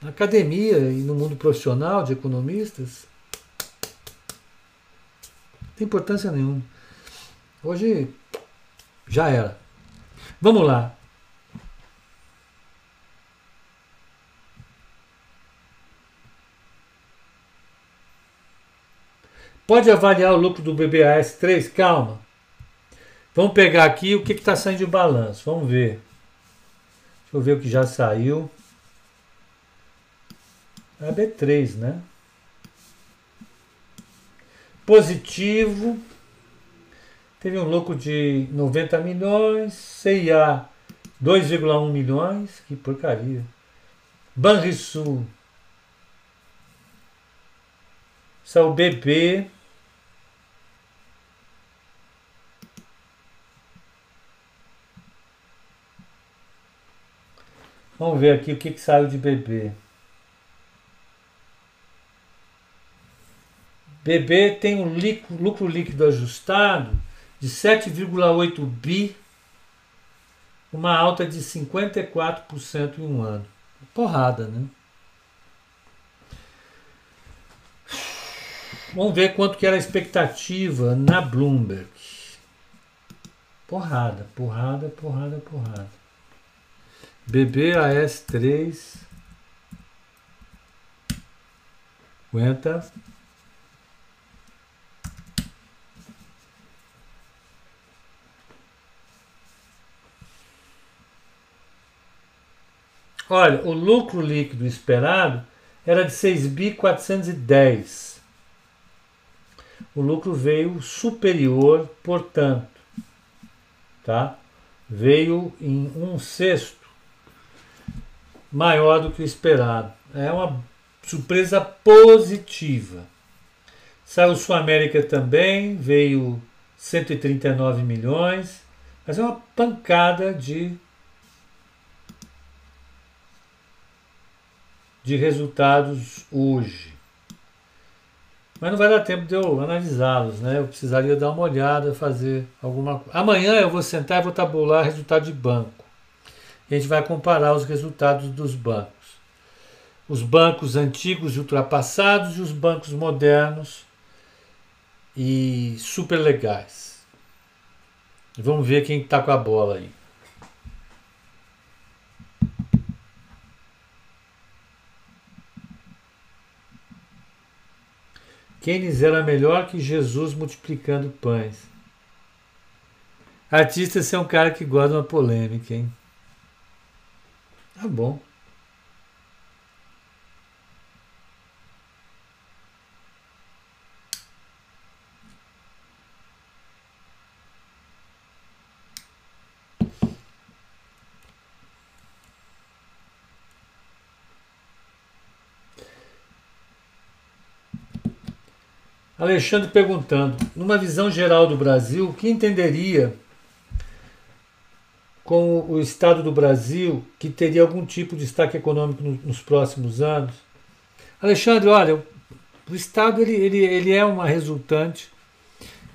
Na academia e no mundo profissional de economistas, não tem importância nenhuma. Hoje já era. Vamos lá. Pode avaliar o lucro do BBAS3? Calma. Vamos pegar aqui o que está saindo de balanço. Vamos ver. Deixa eu ver o que já saiu. É a B3, né? Positivo. Teve um lucro de 90 milhões. CIA 2,1 milhões. Que porcaria. Banrisul. Saiu BB. Vamos ver aqui o que, que saiu de bebê. Bebê tem um lucro líquido ajustado de 7,8 bi, uma alta de 54% em um ano. Porrada, né? Vamos ver quanto que era a expectativa na Bloomberg. Porrada, porrada, porrada, porrada. BBAS3 aguenta Olha, o lucro líquido esperado era de 6.410. O lucro veio superior, portanto, tá? Veio em um sexto maior do que o esperado. É uma surpresa positiva. Saiu Sul América também, veio 139 milhões, mas é uma pancada de de resultados hoje. Mas não vai dar tempo de eu analisá-los, né? Eu precisaria dar uma olhada, fazer alguma coisa. Amanhã eu vou sentar e vou tabular resultado de banco a gente vai comparar os resultados dos bancos. Os bancos antigos e ultrapassados e os bancos modernos e super legais. Vamos ver quem está com a bola aí. Keynes era melhor que Jesus multiplicando pães. Artista, você é um cara que gosta de uma polêmica, hein? Tá bom. Alexandre perguntando, numa visão geral do Brasil, o que entenderia com o Estado do Brasil, que teria algum tipo de destaque econômico nos próximos anos? Alexandre, olha, o Estado ele, ele, ele é uma resultante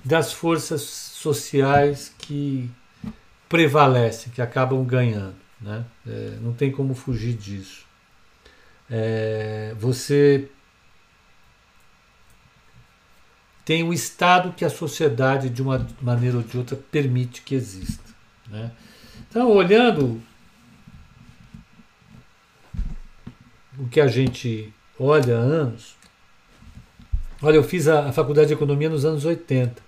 das forças sociais que prevalecem, que acabam ganhando. Né? É, não tem como fugir disso. É, você tem o Estado que a sociedade, de uma maneira ou de outra, permite que exista. Né? Então, olhando o que a gente olha há anos, olha, eu fiz a, a faculdade de economia nos anos 80.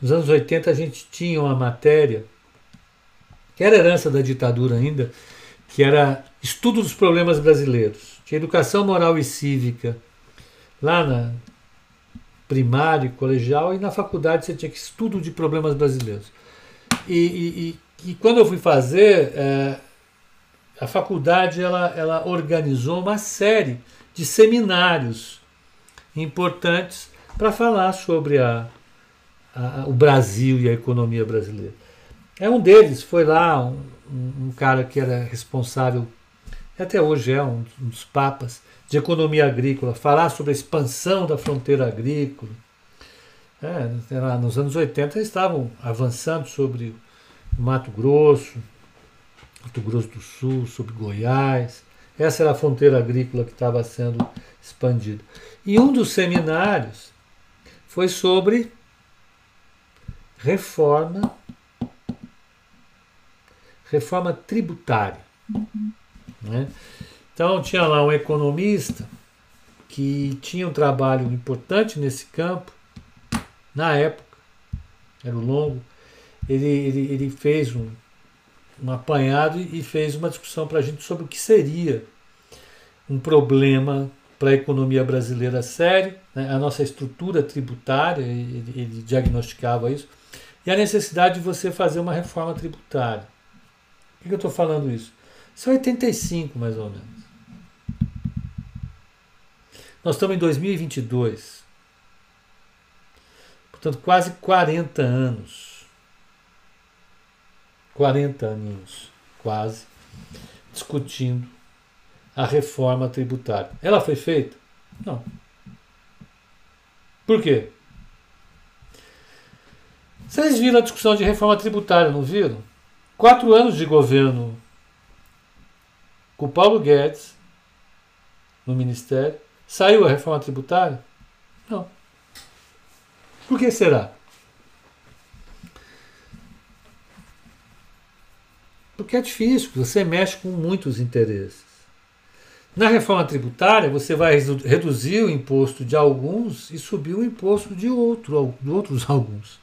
Nos anos 80 a gente tinha uma matéria, que era herança da ditadura ainda, que era estudo dos problemas brasileiros. Tinha educação moral e cívica lá na primário, colegial, e na faculdade você tinha que estudo de problemas brasileiros. E, e, e quando eu fui fazer, é, a faculdade ela, ela organizou uma série de seminários importantes para falar sobre a, a, o Brasil e a economia brasileira. É um deles foi lá um, um, um cara que era responsável, até hoje é um dos papas, de economia agrícola, falar sobre a expansão da fronteira agrícola. É, nos anos 80 eles estavam avançando sobre Mato Grosso, Mato Grosso do Sul, sobre Goiás. Essa era a fronteira agrícola que estava sendo expandida. E um dos seminários foi sobre reforma reforma tributária. Uhum. Né? Então tinha lá um economista que tinha um trabalho importante nesse campo, na época, era o longo, ele, ele, ele fez um, um apanhado e fez uma discussão para a gente sobre o que seria um problema para a economia brasileira sério, né? a nossa estrutura tributária, ele, ele diagnosticava isso, e a necessidade de você fazer uma reforma tributária. Por que, eu estou falando isso? Isso é 85, mais ou menos. Nós estamos em 2022. Portanto, quase 40 anos. 40 aninhos, quase, discutindo a reforma tributária. Ela foi feita? Não. Por quê? Vocês viram a discussão de reforma tributária, não viram? Quatro anos de governo com Paulo Guedes no Ministério. Saiu a reforma tributária? Não. Por que será? Porque é difícil, você mexe com muitos interesses. Na reforma tributária, você vai reduzir o imposto de alguns e subir o imposto de, outro, de outros (laughs) alguns.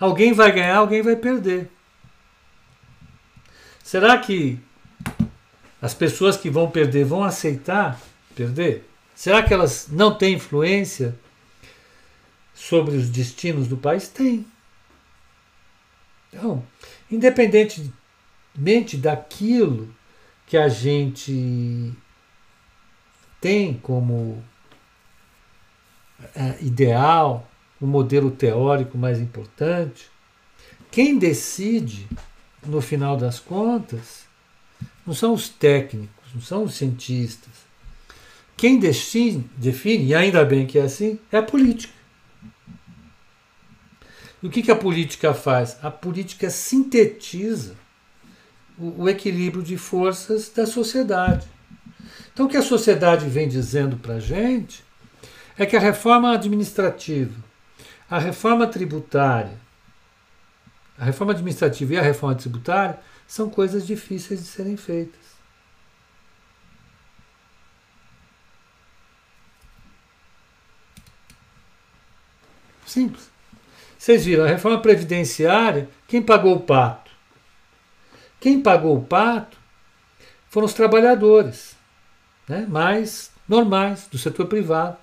Alguém vai ganhar, alguém vai perder. Será que as pessoas que vão perder vão aceitar perder? Será que elas não têm influência sobre os destinos do país? Tem. Então, independentemente daquilo que a gente tem como é, ideal, o um modelo teórico mais importante, quem decide, no final das contas, não são os técnicos, não são os cientistas. Quem define, define, e ainda bem que é assim, é a política. E o que, que a política faz? A política sintetiza o, equilíbrio de forças da sociedade. Então, o que a sociedade vem dizendo para a gente é que a reforma administrativa, a reforma tributária, a reforma administrativa e a reforma tributária são coisas difíceis de serem feitas. Simples. Vocês viram, a reforma previdenciária, quem pagou o pato? Quem pagou o pato foram os trabalhadores, né, mais normais, do setor privado.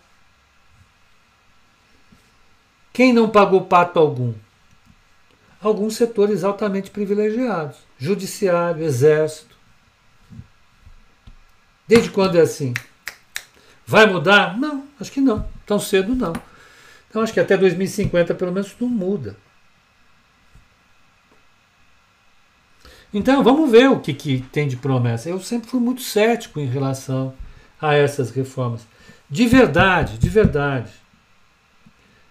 Quem não pagou pato algum? Alguns setores altamente privilegiados: judiciário, exército. Desde quando é assim? Vai mudar? Não, acho que não. Tão cedo não. Então acho que até 2050 pelo menos não muda. Então vamos ver o que, que tem de promessa. Eu sempre fui muito cético em relação a essas reformas. De verdade, de verdade.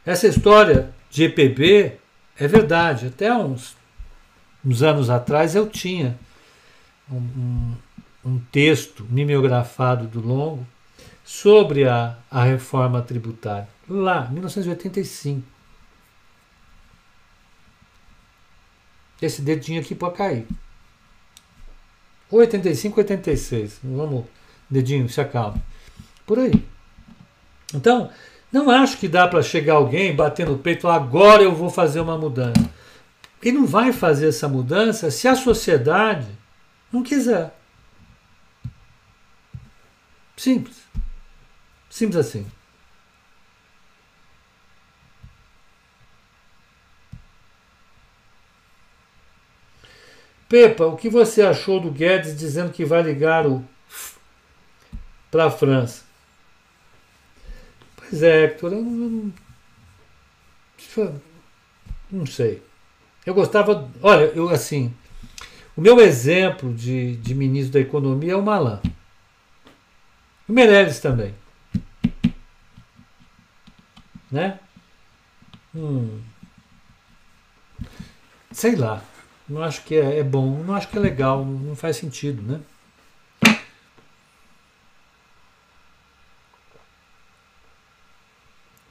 Essa história de EPB é verdade. Até uns, uns anos atrás eu tinha um, um, um texto mimeografado do Longo sobre a, a reforma tributária. Lá, 1985. Esse dedinho aqui pode cair. 85, 86. Vamos, dedinho, se acalma. Por aí. Então, não acho que dá para chegar alguém, bater no peito, agora eu vou fazer uma mudança. E não vai fazer essa mudança se a sociedade não quiser. Simples. Simples assim. Pepa, o que você achou do Guedes dizendo que vai ligar o para a França? Pois é, Hector, eu não, não sei. Eu gostava. Olha, eu assim. O meu exemplo de, de ministro da Economia é o Malan. O Meirelles também. Né? Hum. Sei lá. Não acho que é, é bom, não acho que é legal, não faz sentido, né?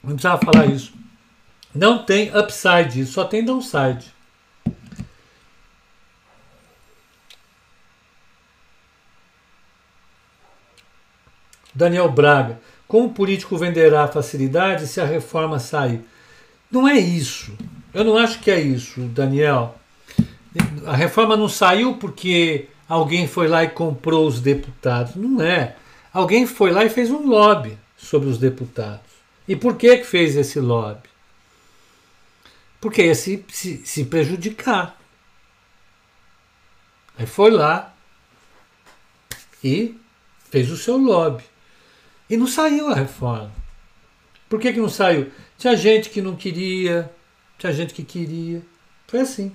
Não precisava falar isso. Não tem upside, só tem downside. Daniel Braga. Como o político venderá facilidade se a reforma sair? Não é isso. Eu não acho que é isso, Daniel. A reforma não saiu porque alguém foi lá e comprou os deputados. Não é. Alguém foi lá e fez um lobby sobre os deputados. E por que, que fez esse lobby? Porque ia se, se, se prejudicar. Aí foi lá e fez o seu lobby. E não saiu a reforma. Por que, que não saiu? Tinha gente que não queria, tinha gente que queria. Foi assim.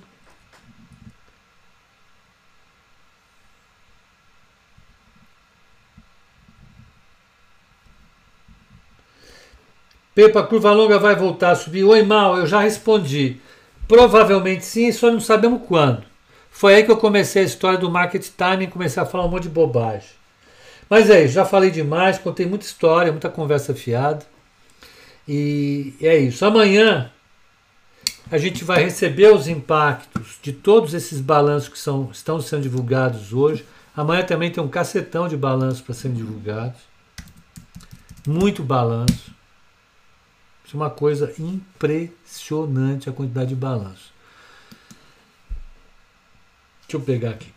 Pepa, curva longa vai voltar a subir. Oi, mal, eu já respondi. Provavelmente sim, só não sabemos quando. Foi aí que eu comecei a história do market timing comecei a falar um monte de bobagem. Mas é isso, já falei demais, contei muita história, muita conversa fiada. E é isso. Amanhã a gente vai receber os impactos de todos esses balanços que são, estão sendo divulgados hoje. Amanhã também tem um cacetão de balanços para serem divulgados. Muito balanço. É uma coisa impressionante a quantidade de balanço. Deixa eu pegar aqui.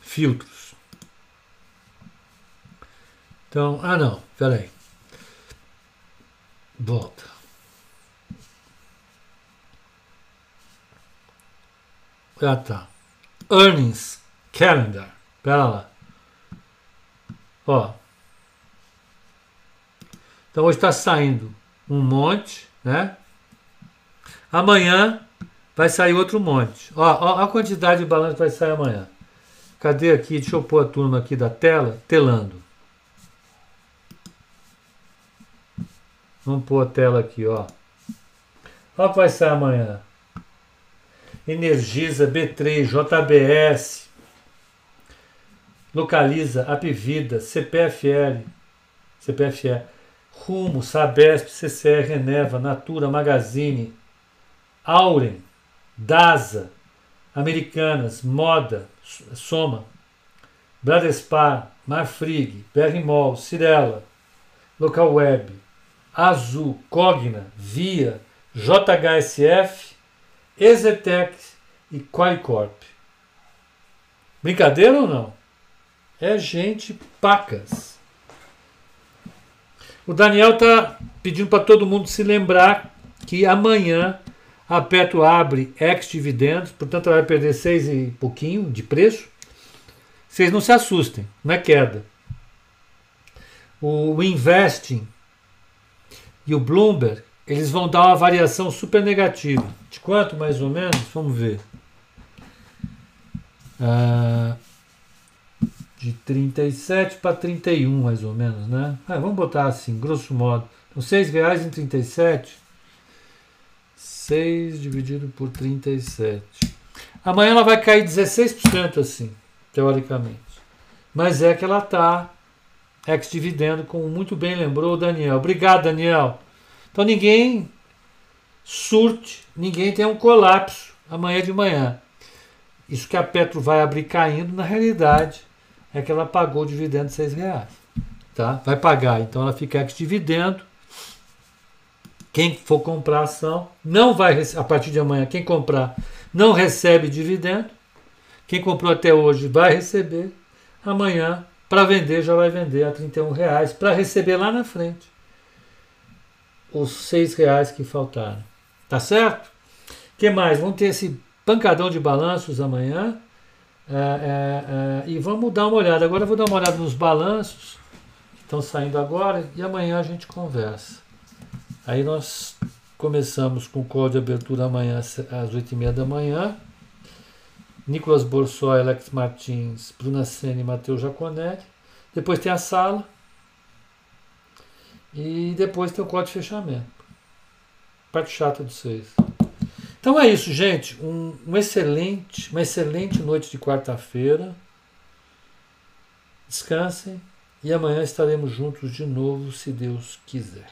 Filtros. Então, ah não, peraí. Volta. Já tá. Earnings Calendar. Pera lá. Ó, então hoje está saindo um monte, né? Amanhã vai sair outro monte. Ó, ó a quantidade de balanço vai sair amanhã. Cadê aqui? Deixa eu pôr a turma aqui da tela, telando. Vamos pôr a tela aqui, ó. Olha o que vai sair amanhã. Energisa, B3, JBS, Localiza, Apvida, CPFL, CPFL. Rumo, Sabesp, CCR, Reneva, Natura, Magazine, Auren, DASA, Americanas, Moda, Soma, Bradespar, Marfrig, Berrimol, Cirela, Local Web, Azul, Cogna, Via, JHSF, Exetec e Qualicorp. Brincadeira ou não? É gente pacas. O Daniel está pedindo para todo mundo se lembrar que amanhã a Petro abre ex-dividendos, portanto ela vai perder seis e pouquinho de preço. Vocês não se assustem, não é queda. O Investing e o Bloomberg, eles vão dar uma variação super negativa. De quanto mais ou menos? Vamos ver. Ah, de 37 para 31, mais ou menos, né? Ah, vamos botar assim, grosso modo. Então, R$ 6,37. 6 dividido por 37. Amanhã ela vai cair 16%, assim, teoricamente. Mas é que ela está ex-dividendo, como muito bem lembrou o Daniel. Obrigado, Daniel. Então ninguém surte, ninguém tem um colapso amanhã de manhã. Isso que a Petro vai abrir caindo, na realidade, é que ela pagou o dividendo de seis reais. Tá? Vai pagar, então ela fica ex-dividendo. Quem for comprar ação não vai a partir de amanhã, quem comprar não recebe dividendo. Quem comprou até hoje vai receber. Amanhã, para vender, já vai vender a 31 reais para receber lá na frente os seis reais que faltaram. Tá certo? que mais? Vamos ter esse pancadão de balanços amanhã. É, é, é, e vamos dar uma olhada. Agora eu vou dar uma olhada nos balanços que estão saindo agora e amanhã a gente conversa. Aí nós começamos com o call de abertura amanhã às 8h30 da manhã. Nicolas Borsoi, Alex Martins, Bruna Senna e Matheus Jaconelli. Depois tem a sala. E depois tem o código de fechamento. Parte chata dos seis. Então é isso, gente. Um, um excelente, uma excelente noite de quarta-feira. Descansem e amanhã estaremos juntos de novo, se Deus quiser.